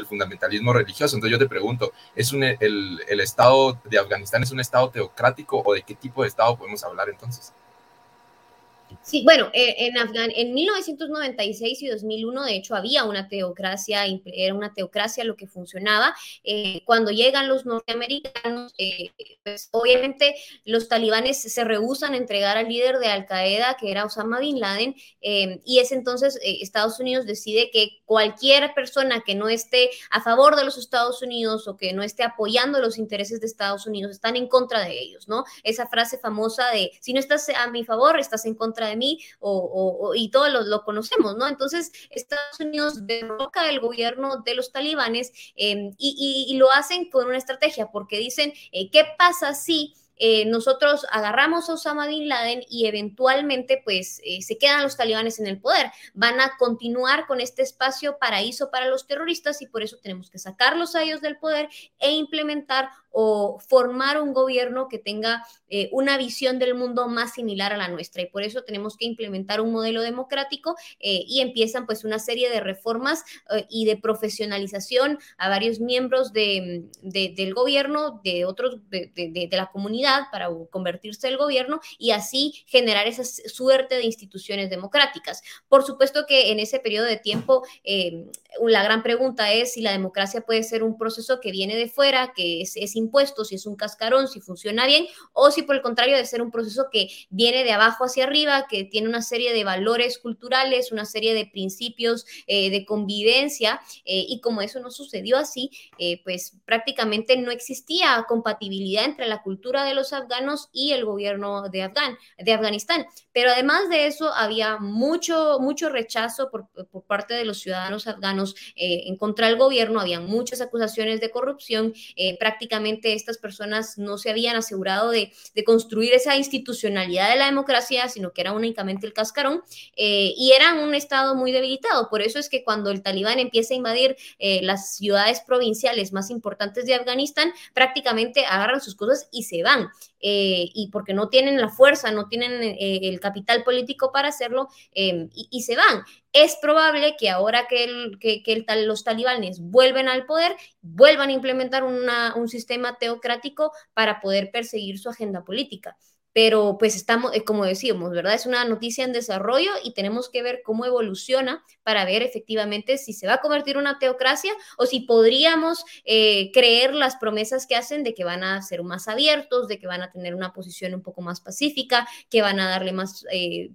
fundamentalismo religioso. Entonces yo te pregunto, ¿es un, el, el Estado de Afganistán es un Estado teocrático o de qué tipo de Estado podemos hablar entonces? Sí, bueno, eh, en Afgan en 1996 y 2001, de hecho, había una teocracia, era una teocracia lo que funcionaba. Eh, cuando llegan los norteamericanos, eh, pues, obviamente los talibanes se rehusan a entregar al líder de Al Qaeda, que era Osama Bin Laden, y es entonces Estados Unidos decide que cualquier persona que no esté a favor de los Estados Unidos o que no esté apoyando los intereses de Estados Unidos están en contra de ellos, ¿no? Esa frase famosa de si no estás a mi favor, estás en contra de mí, o, y todos lo, conocemos, ¿no? Entonces, Estados Unidos derroca el gobierno de los talibanes em, y, lo hacen con una estrategia, porque dicen, eh, ¿qué pasa si... Eh, nosotros agarramos a Osama Bin Laden y eventualmente pues eh, se quedan los talibanes en el poder. Van a continuar con este espacio paraíso para los terroristas y por eso tenemos que sacarlos a ellos del poder e implementar o formar un gobierno que tenga eh, una visión del mundo más similar a la nuestra. Y por eso tenemos que implementar un modelo democrático eh, y empiezan pues una serie de reformas eh, y de profesionalización a varios miembros de, del gobierno, de otros, de, la comunidad para convertirse el gobierno y así generar esa suerte de instituciones democráticas. Por supuesto que en ese periodo de tiempo la gran pregunta es si la democracia puede ser un proceso que viene de fuera, que es, es impuestos, si es un cascarón, si funciona bien, o si por el contrario de ser un proceso que viene de abajo hacia arriba, que tiene una serie de valores culturales, una serie de principios eh, de convivencia, eh, y como eso no sucedió así, eh, pues prácticamente no existía compatibilidad entre la cultura de los afganos y el gobierno de, Afgan, de Afganistán. Pero además de eso, había mucho, mucho rechazo por, parte de los ciudadanos afganos en contra del gobierno, había muchas acusaciones de corrupción, prácticamente estas personas no se habían asegurado de, construir esa institucionalidad de la democracia, sino que era únicamente el cascarón, eh, y eran un Estado muy debilitado. Por eso es que cuando el talibán empieza a invadir eh, las ciudades provinciales más importantes de Afganistán, prácticamente agarran sus cosas y se van. Eh, y porque no tienen la fuerza, no tienen el capital político para hacerlo y, y, se van es probable que ahora que, que, los talibanes vuelven al poder, vuelvan a implementar un sistema teocrático para poder perseguir su agenda política. Pero pues estamos, eh, como decíamos, ¿verdad? Es una noticia en desarrollo y tenemos que ver cómo evoluciona para ver efectivamente si se va a convertir en una teocracia o si podríamos eh, creer las promesas que hacen de que van a ser más abiertos, de que van a tener una posición un poco más pacífica, que van a darle más eh,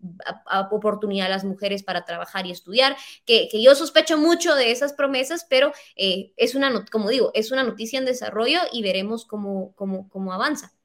oportunidad a las mujeres para trabajar y estudiar, que, yo sospecho mucho de esas promesas, pero es una, como digo, es una noticia en desarrollo y veremos cómo, cómo, cómo avanza.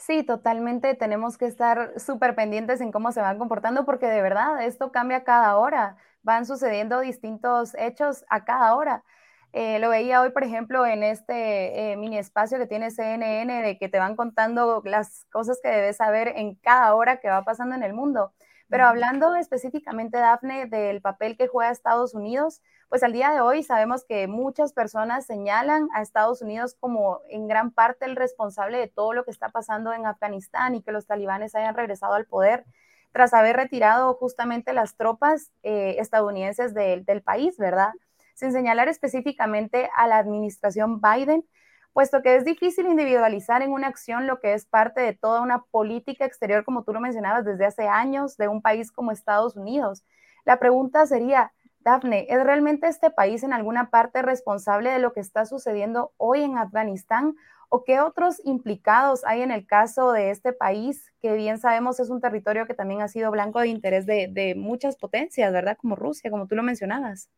Sí, totalmente. Tenemos que estar súper pendientes en cómo se van comportando porque de verdad esto cambia cada hora. Van sucediendo distintos hechos a cada hora. Eh, lo veía hoy, por ejemplo, en este eh, mini espacio que tiene CNN de que te van contando las cosas que debes saber en cada hora que va pasando en el mundo. Pero hablando específicamente, Dafne, del papel que juega Estados Unidos, pues al día de hoy sabemos que muchas personas señalan a Estados Unidos como en gran parte el responsable de todo lo que está pasando en Afganistán y que los talibanes hayan regresado al poder tras haber retirado justamente las tropas eh, estadounidenses del país, ¿verdad? Sin señalar específicamente a la administración Biden, puesto que es difícil individualizar en una acción lo que es parte de toda una política exterior, como tú lo mencionabas, desde hace años de un país como Estados Unidos. La pregunta sería, Dafne, ¿es realmente este país en alguna parte responsable de lo que está sucediendo hoy en Afganistán? ¿O qué otros implicados hay en el caso de este país, que bien sabemos es un territorio que también ha sido blanco de interés de, de muchas potencias, ¿verdad? Como Rusia, como tú lo mencionabas.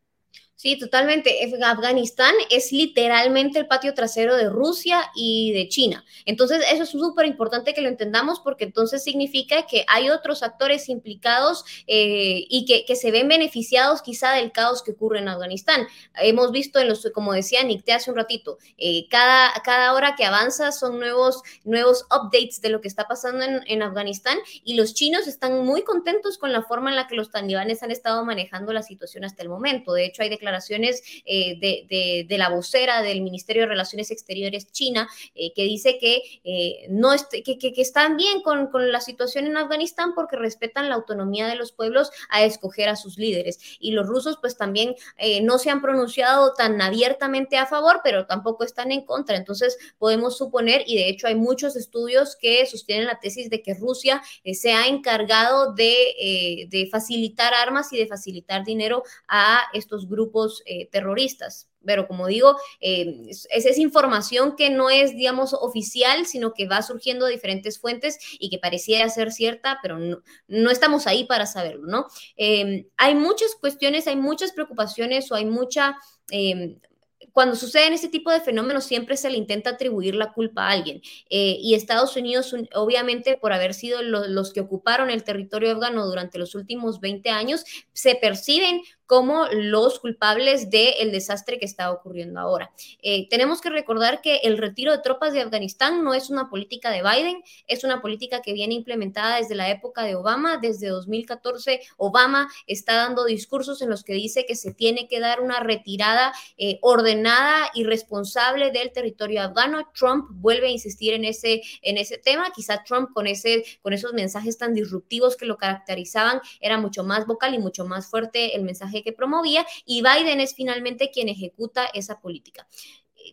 Sí, totalmente. Afganistán es literalmente el patio trasero de Rusia y de China. Entonces, eso es súper importante que lo entendamos porque entonces significa que hay otros actores implicados eh, y que, se ven beneficiados quizá del caos que ocurre en Afganistán. Hemos visto en los, como decía Nick hace un ratito, eh, cada, cada hora que avanza son nuevos, nuevos updates de lo que está pasando en, en Afganistán y los chinos están muy contentos con la forma en la que los talibanes han estado manejando la situación hasta el momento. De hecho, hay declaraciones eh, de, la vocera del Ministerio de Relaciones Exteriores China eh, que dice que, eh, no están bien con, la situación en Afganistán porque respetan la autonomía de los pueblos a escoger a sus líderes. Y los rusos pues también no se han pronunciado tan abiertamente a favor, pero tampoco están en contra. Entonces podemos suponer, y de hecho hay muchos estudios que sostienen la tesis de que Rusia se ha encargado de facilitar armas y de facilitar dinero a estos grupos eh, terroristas. Pero como digo, eh, esa es información que no es, digamos, oficial, sino que va surgiendo de diferentes fuentes y que pareciera ser cierta, pero no, estamos ahí para saberlo, ¿no? Eh, hay muchas cuestiones, hay muchas preocupaciones o hay mucha cuando suceden este tipo de fenómenos siempre se le intenta atribuir la culpa a alguien. Eh, y Estados Unidos, obviamente, por haber sido los que ocuparon el territorio afgano durante los últimos 20 años, se perciben como los culpables del desastre que está ocurriendo ahora. Eh, tenemos que recordar que el retiro de tropas de Afganistán no es una política de Biden, es una política que viene implementada desde la época de Obama. Desde 2014, Obama está dando discursos en los que dice que se tiene que dar una retirada eh, ordenada nada irresponsable del territorio afgano. Trump vuelve a insistir en ese, en ese tema. Quizá Trump con, ese, con esos mensajes tan disruptivos que lo caracterizaban era mucho más vocal y mucho más fuerte el mensaje que promovía. Y Biden es finalmente quien ejecuta esa política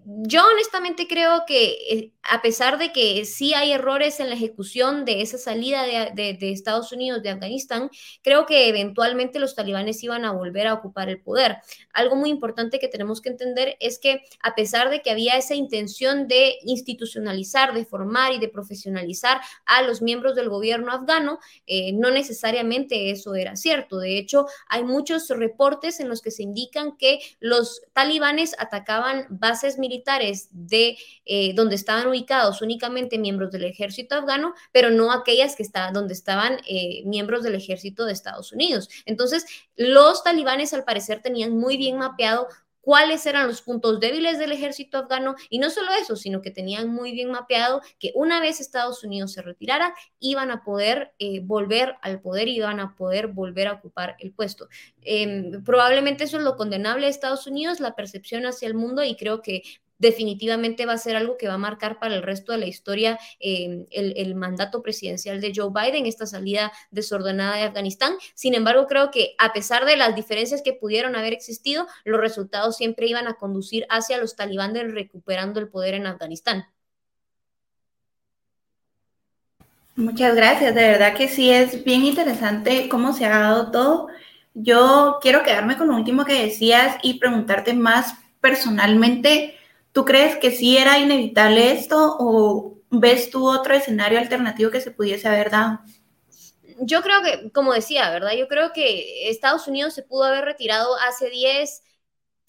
yo honestamente creo que eh, a pesar de que sí hay errores en la ejecución de esa salida de, Estados Unidos de Afganistán, creo que eventualmente los talibanes iban a volver a ocupar el poder. Algo muy importante que tenemos que entender es que a pesar de que había esa intención de institucionalizar, de formar y de profesionalizar a los miembros del gobierno afgano, eh, no necesariamente eso era cierto. De hecho, hay muchos reportes en los que se indican que los talibanes atacaban bases militares de eh, donde estaban ubicados únicamente miembros del ejército afgano, pero no aquellas que estaban donde estaban eh, miembros del ejército de Estados Unidos. Entonces, los talibanes al parecer tenían muy bien mapeado cuáles eran los puntos débiles del ejército afgano y no solo eso, sino que tenían muy bien mapeado que una vez Estados Unidos se retirara, iban a poder eh, volver al poder y iban a poder volver a ocupar el puesto. Em, probablemente eso es lo condenable de Estados Unidos, la percepción hacia el mundo y creo que definitivamente va a ser algo que va a marcar para el resto de la historia em, el, mandato presidencial de Joe Biden, esta salida desordenada de Afganistán. Sin embargo, creo que a pesar de las diferencias que pudieron haber existido, los resultados siempre iban a conducir hacia los talibanes recuperando el poder en Afganistán. Muchas gracias, de verdad que sí es bien interesante cómo se ha dado todo. Yo quiero quedarme con lo último que decías y preguntarte más personalmente, ¿tú crees que sí era inevitable esto o ves tú otro escenario alternativo que se pudiese haber dado? Yo creo que, como decía, ¿verdad? Yo creo que Estados Unidos se pudo haber retirado hace 10,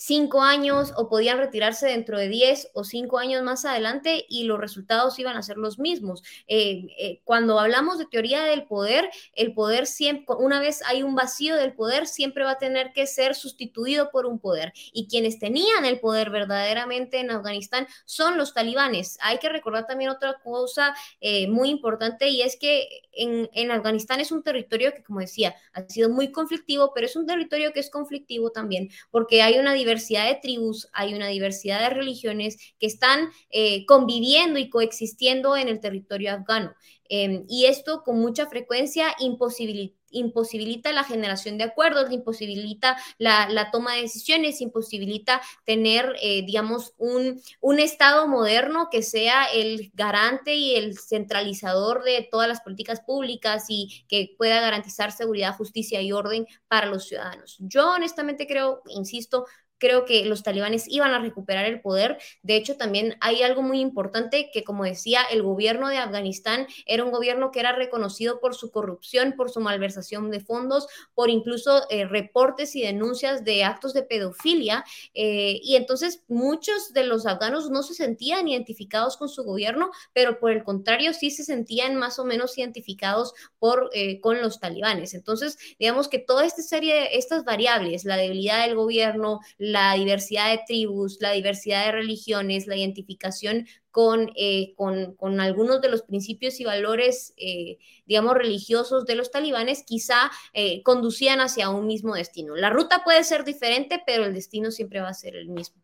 cinco años o podían retirarse dentro de diez o cinco años más adelante y los resultados iban a ser los mismos. Eh, eh, cuando hablamos de teoría del poder, el poder siempre, una vez hay un vacío del poder, siempre va a tener que ser sustituido por un poder. Y quienes tenían el poder verdaderamente en Afganistán son los talibanes. Hay que recordar también otra cosa eh, muy importante y es que en, en Afganistán es un territorio que, como decía, ha sido muy conflictivo, pero es un territorio que es conflictivo también porque hay una diversidad diversidad de tribus, hay una diversidad de religiones que están eh, conviviendo y coexistiendo en el territorio afgano. Em, y esto con mucha frecuencia imposibilita la generación de acuerdos, imposibilita la, toma de decisiones, imposibilita tener, eh, digamos, un, Estado moderno que sea el garante y el centralizador de todas las políticas públicas y que pueda garantizar seguridad, justicia y orden para los ciudadanos. Yo honestamente creo, insisto, creo que los talibanes iban a recuperar el poder. De hecho, también hay algo muy importante que, como decía, el gobierno de Afganistán era un gobierno que era reconocido por su corrupción, por su malversación de fondos, por incluso eh, reportes y denuncias de actos de pedofilia. Eh, y entonces muchos de los afganos no se sentían identificados con su gobierno, pero por el contrario sí se sentían más o menos identificados por, eh, con los talibanes. Entonces, digamos que toda esta serie, estas variables, la debilidad del gobierno, la diversidad de tribus, la diversidad de religiones, la identificación con, eh, con, algunos de los principios y valores, eh, digamos, religiosos de los talibanes, quizá eh, conducían hacia un mismo destino. La ruta puede ser diferente, pero el destino siempre va a ser el mismo.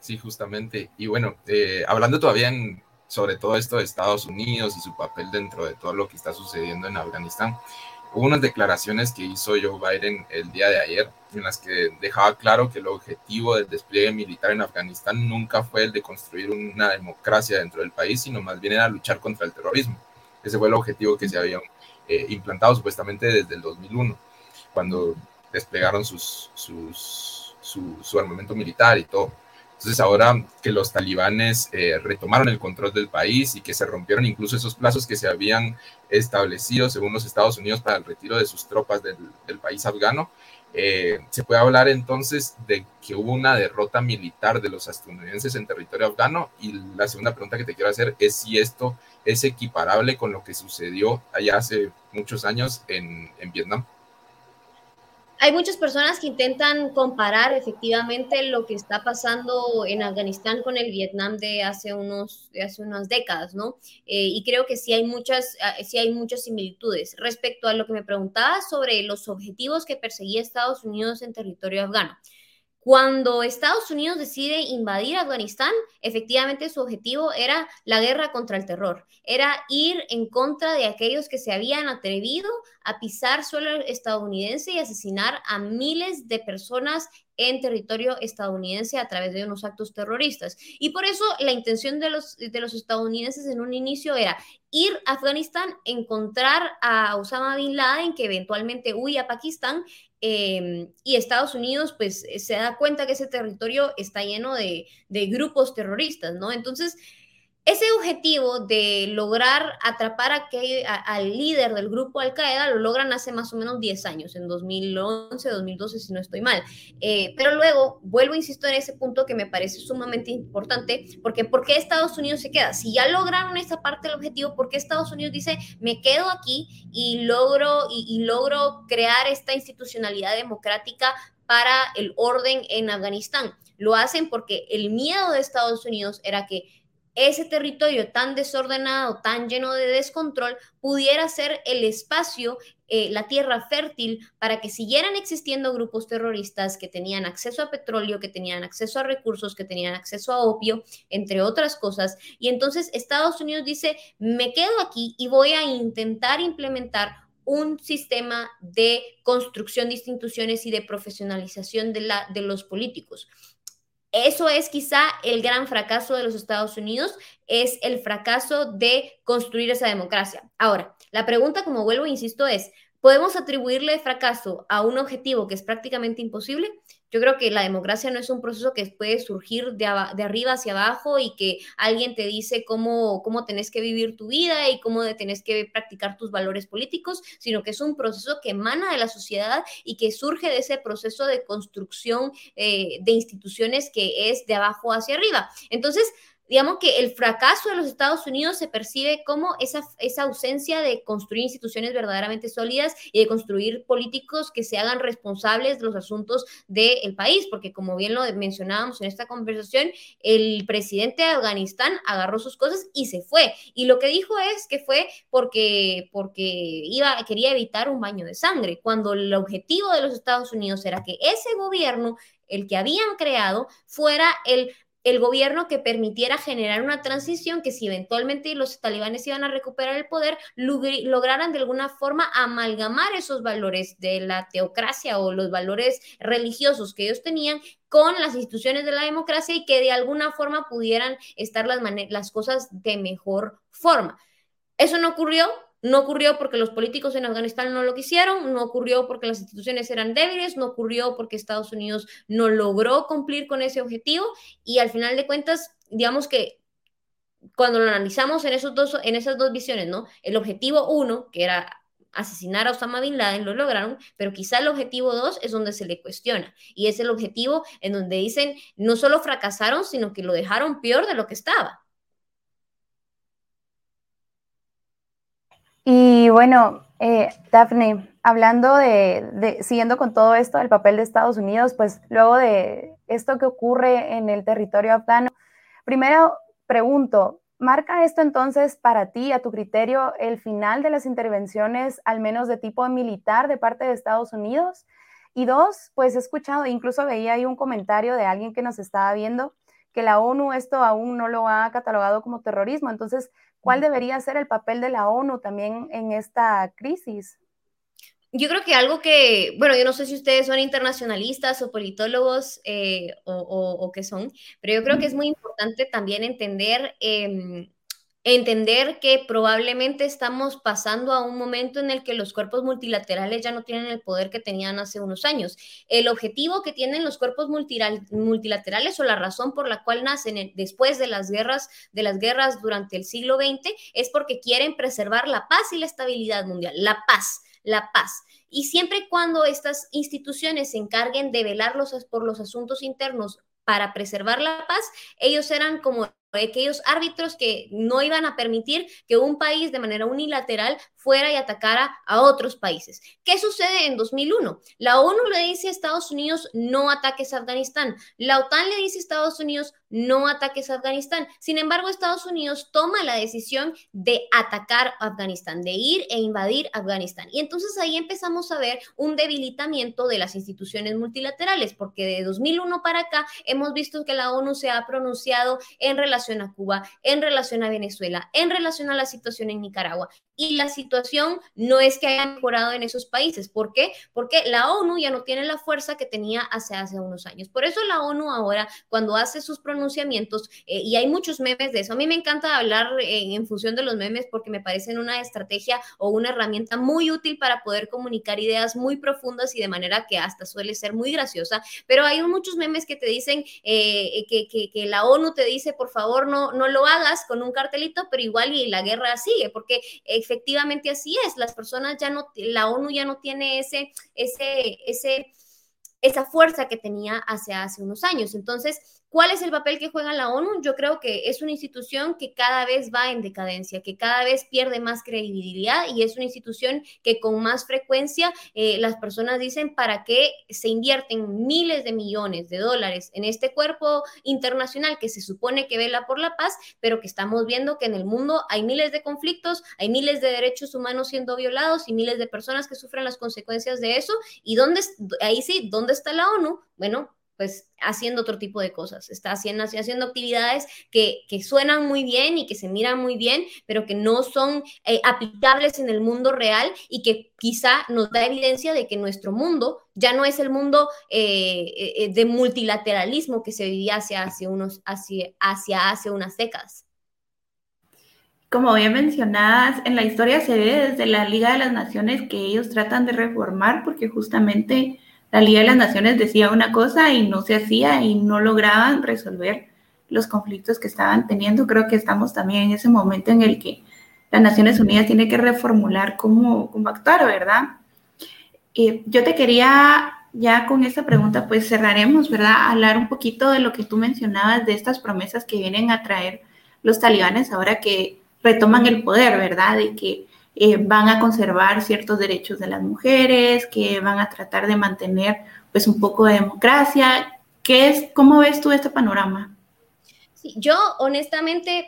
Sí, justamente. Y bueno, hablando todavía sobre todo esto de Estados Unidos y su papel dentro de todo lo que está sucediendo en Afganistán, Hubo unas declaraciones que hizo Joe Biden el día de ayer en las que dejaba claro que el objetivo del despliegue militar en Afganistán nunca fue el de construir una democracia dentro del país, sino más bien era luchar contra el terrorismo. Ese fue el objetivo que se había eh, implantado supuestamente desde el 2001, cuando desplegaron sus, sus, su, su armamento militar y todo. Entonces ahora que los talibanes eh, retomaron el control del país y que se rompieron incluso esos plazos que se habían establecido según los Estados Unidos para el retiro de sus tropas del, país afgano, eh, se puede hablar entonces de que hubo una derrota militar de los estadounidenses en territorio afgano y la segunda pregunta que te quiero hacer es si esto es equiparable con lo que sucedió allá hace muchos años en, en Vietnam hay muchas personas que intentan comparar efectivamente lo que está pasando en Afganistán con el Vietnam de hace, unos, hace unas décadas, ¿no? Eh, y creo que sí hay, muchas, ah, sí hay muchas similitudes. Respecto a lo que me preguntaba sobre los objetivos que perseguía Estados Unidos en territorio afgano. Cuando Estados Unidos decide invadir Afganistán, efectivamente su objetivo era la guerra contra el terror, era ir en contra de aquellos que se habían atrevido a pisar suelo estadounidense y asesinar a miles de personas en territorio estadounidense a través de unos actos terroristas. Y por eso la intención de los, de los estadounidenses en un inicio era ir a Afganistán, encontrar a Osama Bin Laden, que eventualmente huye a Pakistán, em, y Estados Unidos pues se da cuenta que ese territorio está lleno de, de grupos terroristas, ¿no? Entonces, ese objetivo de lograr atrapar a al líder del grupo Al Qaeda lo logran hace más o menos 10 años, en 2011, 2012, si no estoy mal. Eh, pero luego, vuelvo, insisto en ese punto que me parece sumamente importante, porque ¿por qué Estados Unidos se queda? Si ya lograron esa parte del objetivo, ¿por qué Estados Unidos dice, me quedo aquí y logro, y logro crear esta institucionalidad democrática para el orden en Afganistán? Lo hacen porque el miedo de Estados Unidos era que ese territorio tan desordenado, tan lleno de descontrol, pudiera ser el espacio, eh, la tierra fértil para que siguieran existiendo grupos terroristas que tenían acceso a petróleo, que tenían acceso a recursos, que tenían acceso a opio, entre otras cosas. Y entonces Estados Unidos dice, me quedo aquí y voy a intentar implementar un sistema de construcción de instituciones y de profesionalización de, los políticos. Eso es quizá el gran fracaso de los Estados Unidos, es el fracaso de construir esa democracia. Ahora, la pregunta, como vuelvo insisto, es, ¿podemos atribuirle fracaso a un objetivo que es prácticamente imposible? Yo creo que la democracia no es un proceso que puede surgir de, arriba hacia abajo y que alguien te dice cómo, cómo tenés que vivir tu vida y cómo tenés que practicar tus valores políticos, sino que es un proceso que emana de la sociedad y que surge de ese proceso de construcción eh, de instituciones que es de abajo hacia arriba. Entonces, digamos que el fracaso de los Estados Unidos se percibe como esa, esa ausencia de construir instituciones verdaderamente sólidas y de construir políticos que se hagan responsables de los asuntos del país, porque como bien lo mencionábamos en esta conversación, el presidente de Afganistán agarró sus cosas y se fue. Y lo que dijo es que fue porque, porque iba, quería evitar un baño de sangre, cuando el objetivo de los Estados Unidos era que ese gobierno el que habían creado fuera el el gobierno que permitiera generar una transición que si eventualmente los talibanes iban a recuperar el poder, lograran de alguna forma amalgamar esos valores de la teocracia o los valores religiosos que ellos tenían con las instituciones de la democracia y que de alguna forma pudieran estar las, las cosas de mejor forma. Eso no ocurrió, no ocurrió porque los políticos en Afganistán no lo quisieron, no ocurrió porque las instituciones eran débiles, no ocurrió porque Estados Unidos no logró cumplir con ese objetivo y al final de cuentas, digamos que cuando lo analizamos en, esos dos, en esas dos visiones, ¿no? El objetivo uno, que era asesinar a Osama Bin Laden, lo lograron, pero quizá el objetivo dos es donde se le cuestiona y es el objetivo en donde dicen no solo fracasaron, sino que lo dejaron peor de lo que estaba. Y bueno, eh, Daphne, hablando de, siguiendo con todo esto del papel de Estados Unidos, pues luego de esto que ocurre en el territorio afgano, primero pregunto, ¿marca esto entonces para ti, a tu criterio, el final de las intervenciones, al menos de tipo militar, de parte de Estados Unidos? Y dos, pues he escuchado, incluso veía ahí un comentario de alguien que nos estaba viendo, que la ONU esto aún no lo ha catalogado como terrorismo. Entonces, ¿Cuál debería ser el papel de la ONU también en esta crisis? Yo creo que algo que, bueno, yo no sé si ustedes son internacionalistas o politólogos eh, o, o, qué son, pero yo creo que es muy importante también entender em, entender que probablemente estamos pasando a un momento en el que los cuerpos multilaterales ya no tienen el poder que tenían hace unos años. El objetivo que tienen los cuerpos multilaterales o la razón por la cual nacen después de las guerras de las guerras durante el siglo XX es porque quieren preservar la paz y la estabilidad mundial, la paz, la paz. Y siempre y cuando estas instituciones se encarguen de velar por los asuntos internos para preservar la paz, ellos eran como aquellos árbitros que no iban a permitir que un país de manera unilateral fuera y atacara a otros países. ¿Qué sucede en 2001? La ONU le dice a Estados Unidos no ataques a Afganistán. La OTAN le dice a Estados Unidos no ataques a Afganistán. Sin embargo, Estados Unidos toma la decisión de atacar Afganistán, de ir e invadir Afganistán. Y entonces ahí empezamos a ver un debilitamiento de las instituciones multilaterales, porque de 2001 para acá hemos visto que la ONU se ha pronunciado en relación a Cuba, en relación a Venezuela, en relación a la situación en Nicaragua. Y la situación no es que haya mejorado en esos países. ¿Por qué? Porque la ONU ya no tiene la fuerza que tenía hace, hace unos años. Por eso la ONU ahora, cuando hace sus pronunciamientos, pronunciamientos eh, y hay muchos memes de eso. A mí me encanta hablar eh, en función de los memes porque me parecen una estrategia o una herramienta muy útil para poder comunicar ideas muy profundas y de manera que hasta suele ser muy graciosa, pero hay muchos memes que te dicen eh, que, que, la ONU te dice, por favor, no, no lo hagas con un cartelito, pero igual y la guerra sigue, porque efectivamente así es, las personas ya no, la ONU ya no tiene ese, ese, ese, esa fuerza que tenía hace, hace unos años. Entonces, ¿Cuál es el papel que juega la ONU? Yo creo que es una institución que cada vez va en decadencia, que cada vez pierde más credibilidad y es una institución que con más frecuencia eh, las personas dicen para qué se invierten miles de millones de dólares en este cuerpo internacional que se supone que vela por la paz, pero que estamos viendo que en el mundo hay miles de conflictos, hay miles de derechos humanos siendo violados y miles de personas que sufren las consecuencias de eso. ¿Y dónde, ahí sí, dónde está la ONU? Bueno, pues haciendo otro tipo de cosas, está haciendo, haciendo actividades que, que suenan muy bien y que se miran muy bien, pero que no son eh, aplicables en el mundo real y que quizá nos da evidencia de que nuestro mundo ya no es el mundo eh, eh, de multilateralismo que se vivía hacia, hace unos, hacia, hacia hace unas décadas. Como bien mencionadas, en la historia se ve desde la Liga de las Naciones que ellos tratan de reformar porque justamente la Liga de las Naciones decía una cosa y no se hacía y no lograban resolver los conflictos que estaban teniendo. Creo que estamos también en ese momento en el que las Naciones Unidas tiene que reformular cómo, cómo actuar, ¿verdad? Eh, yo te quería, ya con esta pregunta, pues cerraremos, ¿verdad? Hablar un poquito de lo que tú mencionabas, de estas promesas que vienen a traer los talibanes ahora que retoman el poder, ¿verdad? De que eh, van a conservar ciertos derechos de las mujeres, que van a tratar de mantener pues un poco de democracia. ¿Qué es, ¿Cómo ves tú este panorama? Yo honestamente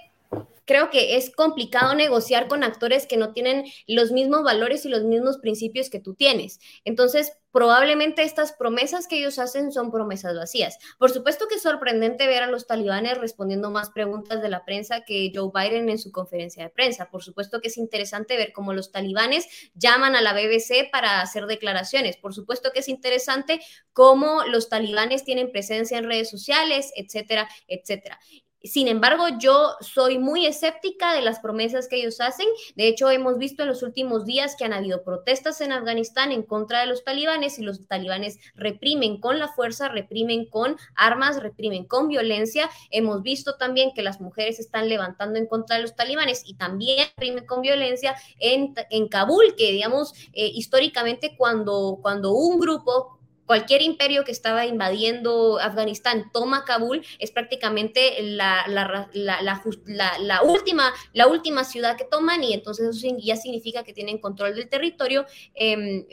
creo que es complicado negociar con actores que no tienen los mismos valores y los mismos principios que tú tienes. Entonces, probablemente estas promesas que ellos hacen son promesas vacías. Por supuesto que es sorprendente ver a los talibanes respondiendo más preguntas de la prensa que Joe Biden en su conferencia de prensa. Por supuesto que es interesante ver cómo los talibanes llaman a la BBC para hacer declaraciones. Por supuesto que es interesante cómo los talibanes tienen presencia en redes sociales, etcétera, etcétera. Sin embargo, yo soy muy escéptica de las promesas que ellos hacen. De hecho, hemos visto en los últimos días que han habido protestas en Afganistán en contra de los talibanes y los talibanes reprimen con la fuerza, reprimen con armas, reprimen con violencia. Hemos visto también que las mujeres están levantando en contra de los talibanes y también reprimen con violencia en, Kabul, que digamos, eh, históricamente cuando, cuando un grupo cualquier imperio que estaba invadiendo Afganistán toma Kabul, es prácticamente la, la, última, la última ciudad que toman y entonces eso ya significa que tienen control del territorio. Em,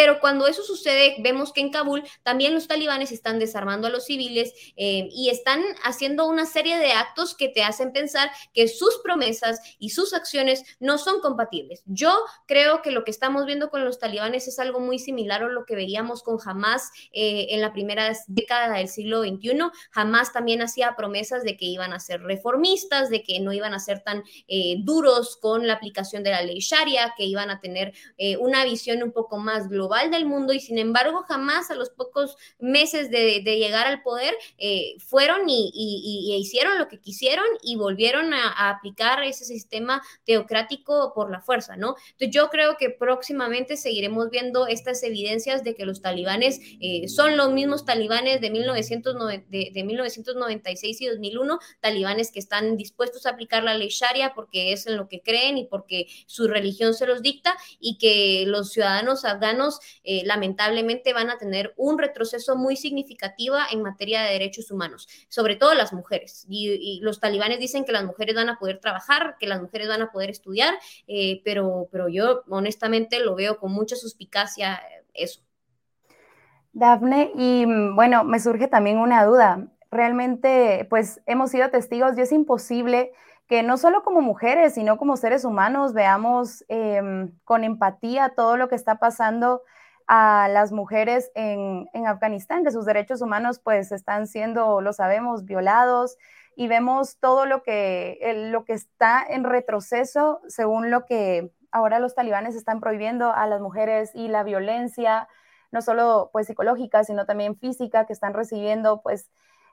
pero cuando eso sucede, vemos que en Kabul también los talibanes están desarmando a los civiles eh, y están haciendo una serie de actos que te hacen pensar que sus promesas y sus acciones no son compatibles. Yo creo que lo que estamos viendo con los talibanes es algo muy similar a lo que veíamos con Hamas eh, en la primera década del siglo XXI. Hamas también hacía promesas de que iban a ser reformistas, de que no iban a ser tan eh, duros con la aplicación de la ley Sharia, que iban a tener una visión un poco más global global del mundo y sin embargo jamás a los pocos meses de, llegar al poder eh, fueron y, hicieron lo que quisieron y volvieron a, aplicar ese sistema teocrático por la fuerza, ¿no? Entonces yo creo que próximamente seguiremos viendo estas evidencias de que los talibanes eh, son los mismos talibanes de, 1990, de, 1996 y 2001, talibanes que están dispuestos a aplicar la ley Sharia porque es en lo que creen y porque su religión se los dicta y que los ciudadanos afganos eh, lamentablemente van a tener un retroceso muy significativo en materia de derechos humanos, sobre todo las mujeres. Y, los talibanes dicen que las mujeres van a poder trabajar, que las mujeres van a poder estudiar, eh, pero, pero yo honestamente lo veo con mucha suspicacia eh, eso. Dafne, y mm, bueno, me surge también una duda. Realmente, pues hemos sido testigos y es imposible que no solo como mujeres, sino como seres humanos veamos em, con empatía todo lo que está pasando a las mujeres en, Afganistán, que sus derechos humanos pues están siendo, lo sabemos, violados y vemos todo lo que, lo que está en retroceso según lo que ahora los talibanes están prohibiendo a las mujeres y la violencia, no solo pues psicológica, sino también física que están recibiendo pues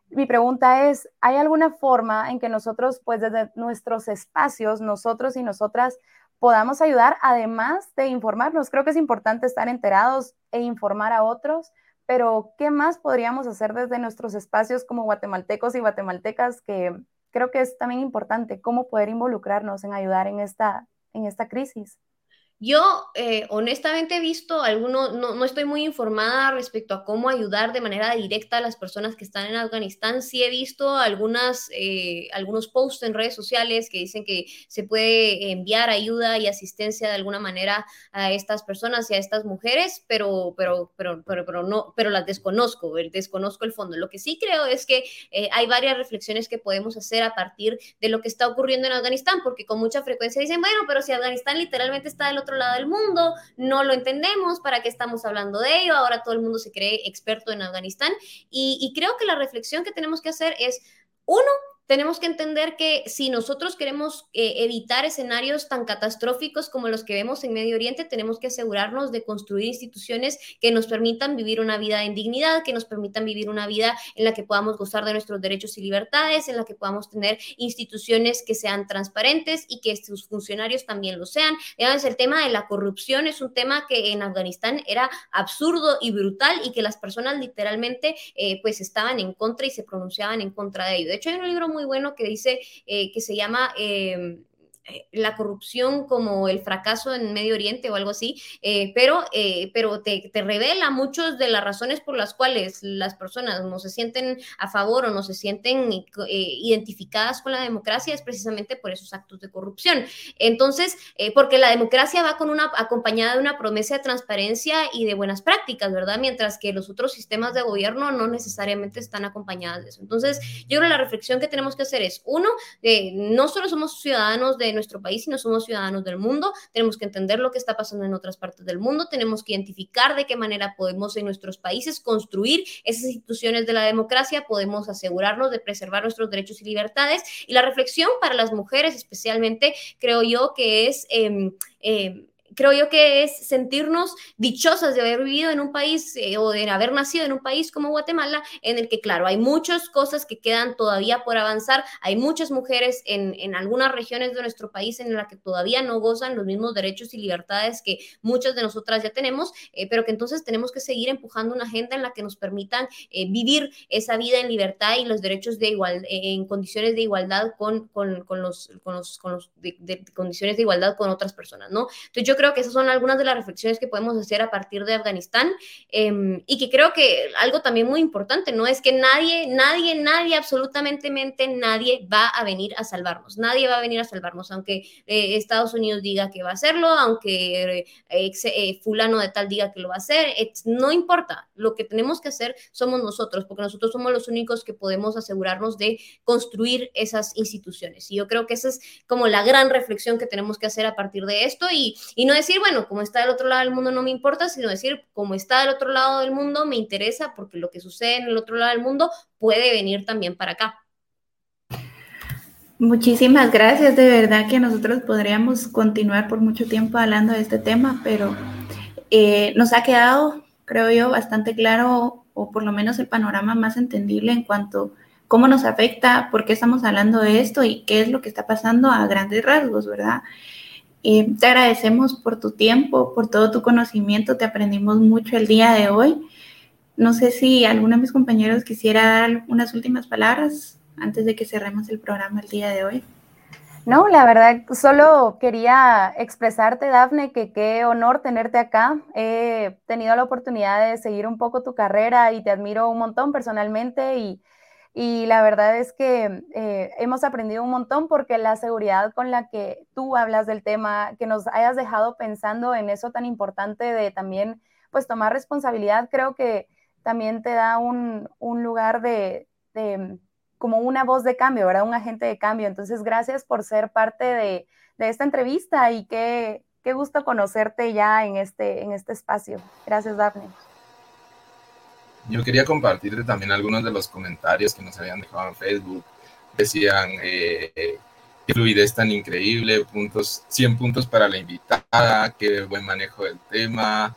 mi pregunta es, ¿hay alguna forma en que nosotros, pues desde nuestros espacios, nosotros y nosotras, podamos ayudar, además de informarnos? Creo que es importante estar enterados e informar a otros, pero ¿qué más podríamos hacer desde nuestros espacios como guatemaltecos y guatemaltecas que creo que es también importante, cómo poder involucrarnos en ayudar en esta, en esta crisis? Yo eh, honestamente he visto algunos, no, estoy muy informada respecto a cómo ayudar de manera directa a las personas que están en Afganistán. Sí he visto algunas, eh, algunos posts en redes sociales que dicen que se puede enviar ayuda y asistencia de alguna manera a estas personas y a estas mujeres, pero, pero, pero, pero, pero no, pero las desconozco, desconozco el fondo. Lo que sí creo es que eh, hay varias reflexiones que podemos hacer a partir de lo que está ocurriendo en Afganistán, porque con mucha frecuencia dicen, bueno, pero si Afganistán literalmente está del otro lado del mundo, no lo entendemos, ¿para qué estamos hablando de ello? Ahora todo el mundo se cree experto en Afganistán y, y creo que la reflexión que tenemos que hacer es, uno, tenemos que entender que si nosotros queremos eh, evitar escenarios tan catastróficos como los que vemos en Medio Oriente, tenemos que asegurarnos de construir instituciones que nos permitan vivir una vida en dignidad, que nos permitan vivir una vida en la que podamos gozar de nuestros derechos y libertades, en la que podamos tener instituciones que sean transparentes y que sus funcionarios también lo sean. El tema de la corrupción es un tema que en Afganistán era absurdo y brutal y que las personas literalmente eh, pues estaban en contra y se pronunciaban en contra de ello. De hecho, hay un libro muy bueno que dice eh, que se llama eh, la corrupción como el fracaso en Medio Oriente o algo así, eh, pero, eh, pero te, te, revela muchas de las razones por las cuales las personas no se sienten a favor o no se sienten identificadas con la democracia es precisamente por esos actos de corrupción. Entonces, porque la democracia va con una acompañada de una promesa de transparencia y de buenas prácticas, ¿verdad? Mientras que los otros sistemas de gobierno no necesariamente están acompañadas de eso. Entonces, yo creo que la reflexión que tenemos que hacer es, uno, no solo somos ciudadanos de nuestro país y no somos ciudadanos del mundo. Tenemos que entender lo que está pasando en otras partes del mundo. Tenemos que identificar de qué manera podemos en nuestros países construir esas instituciones de la democracia. Podemos asegurarnos de preservar nuestros derechos y libertades. Y la reflexión para las mujeres especialmente, creo yo que es... Eh, eh, creo yo que es sentirnos dichosas de haber vivido en un país eh, o de haber nacido en un país como Guatemala, en el que, claro, hay muchas cosas que quedan todavía por avanzar. Hay muchas mujeres en, en algunas regiones de nuestro país en las que todavía no gozan los mismos derechos y libertades que muchas de nosotras ya tenemos, eh, pero que entonces tenemos que seguir empujando una agenda en la que nos permitan eh, vivir esa vida en libertad y los derechos de igual, en condiciones de igualdad con, con, con los, con los, con los de, condiciones de igualdad con otras personas, ¿no? Entonces yo creo que esas son algunas de las reflexiones que podemos hacer a partir de Afganistán eh, y que creo que algo también muy importante, ¿no? Es que nadie, nadie, nadie, absolutamente nadie va a venir a salvarnos. Nadie va a venir a salvarnos, aunque eh, Estados Unidos diga que va a hacerlo, aunque eh, fulano de tal diga que lo va a hacer, no importa. Lo que tenemos que hacer somos nosotros, porque nosotros somos los únicos que podemos asegurarnos de construir esas instituciones. Y yo creo que esa es como la gran reflexión que tenemos que hacer a partir de esto y, y no decir, bueno, como está del otro lado del mundo no me importa, sino decir, como está del otro lado del mundo me interesa porque lo que sucede en el otro lado del mundo puede venir también para acá. Muchísimas gracias, de verdad que nosotros podríamos continuar por mucho tiempo hablando de este tema, pero eh, nos ha quedado, creo yo, bastante claro, o por lo menos el panorama más entendible en cuanto a cómo nos afecta, por qué estamos hablando de esto y qué es lo que está pasando a grandes rasgos, ¿verdad? Te agradecemos por tu tiempo, por todo tu conocimiento, te aprendimos mucho el día de hoy. No sé si alguno de mis compañeros quisiera dar unas últimas palabras antes de que cerremos el programa el día de hoy. No, la verdad, solo quería expresarte, Dafne, que qué honor tenerte acá. He tenido la oportunidad de seguir un poco tu carrera y te admiro un montón personalmente y y la verdad es que eh, hemos aprendido un montón porque la seguridad con la que tú hablas del tema, que nos hayas dejado pensando en eso tan importante de también pues tomar responsabilidad, creo que también te da un, un lugar de, de, como una voz de cambio, ¿verdad? Un agente de cambio. Entonces, gracias por ser parte de, de esta entrevista y qué, qué gusto conocerte ya en este, en este espacio. Gracias, Daphne. Yo quería compartirte también algunos de los comentarios que nos habían dejado en Facebook. Decían, eh, qué fluidez tan increíble, puntos, 100 puntos para la invitada, qué buen manejo del tema,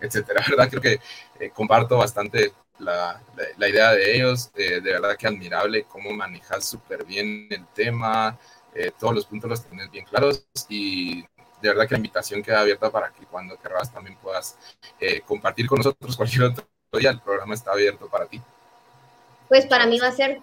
etcétera. ¿Verdad? Creo que eh, comparto bastante la, la, idea de ellos. Eh, de verdad que admirable cómo manejas súper bien el tema, eh, todos los puntos los tienes bien claros y de verdad que la invitación queda abierta para que cuando querrás también puedas compartir con nosotros cualquier otro el programa está abierto para ti. Pues para mí va a ser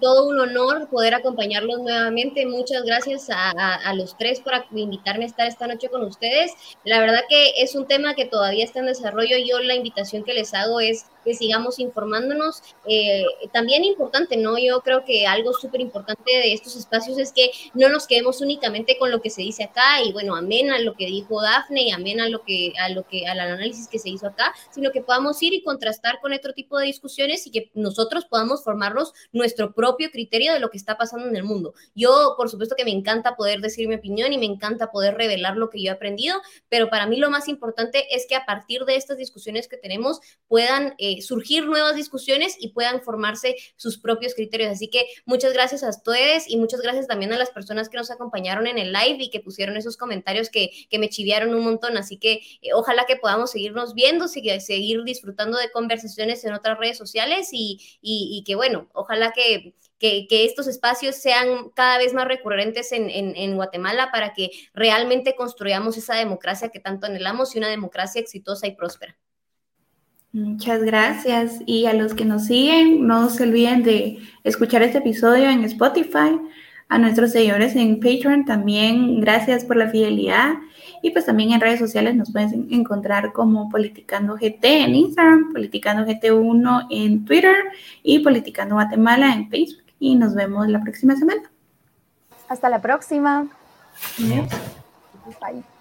todo un honor poder acompañarlos nuevamente. Muchas gracias a, a, los tres por invitarme a estar esta noche con ustedes. La verdad que es un tema que todavía está en desarrollo. Yo la invitación que les hago es que sigamos informándonos. Eh, también importante, ¿no? Yo creo que algo súper importante de estos espacios es que no nos quedemos únicamente con lo que se dice acá y bueno, amén a lo que dijo Dafne y amén a lo que, a lo que, al análisis que se hizo acá, sino que podamos ir y contrastar con otro tipo de discusiones y que nosotros podamos formarnos nuestro propio criterio de lo que está pasando en el mundo. Yo, por supuesto que me encanta poder decir mi opinión y me encanta poder revelar lo que yo he aprendido, pero para mí lo más importante es que a partir de estas discusiones que tenemos puedan eh, surgir nuevas discusiones y puedan formarse sus propios criterios. Así que muchas gracias a ustedes y muchas gracias también a las personas que nos acompañaron en el live y que pusieron esos comentarios que, que me chiviaron un montón. Así que eh, ojalá que podamos seguirnos viendo, seguir, disfrutando de conversaciones en otras redes sociales y, y, que bueno, ojalá que, que, estos espacios sean cada vez más recurrentes en, en, en, Guatemala para que realmente construyamos esa democracia que tanto anhelamos y una democracia exitosa y próspera. Muchas gracias. Y a los que nos siguen, no se olviden de escuchar este episodio en Spotify. A nuestros seguidores en Patreon también, gracias por la fidelidad. Y pues también en redes sociales nos pueden encontrar como Politicando GT en Instagram, Politicando GT1 en Twitter y Politicando Guatemala en Facebook. Y nos vemos la próxima semana. Hasta la próxima. Bye.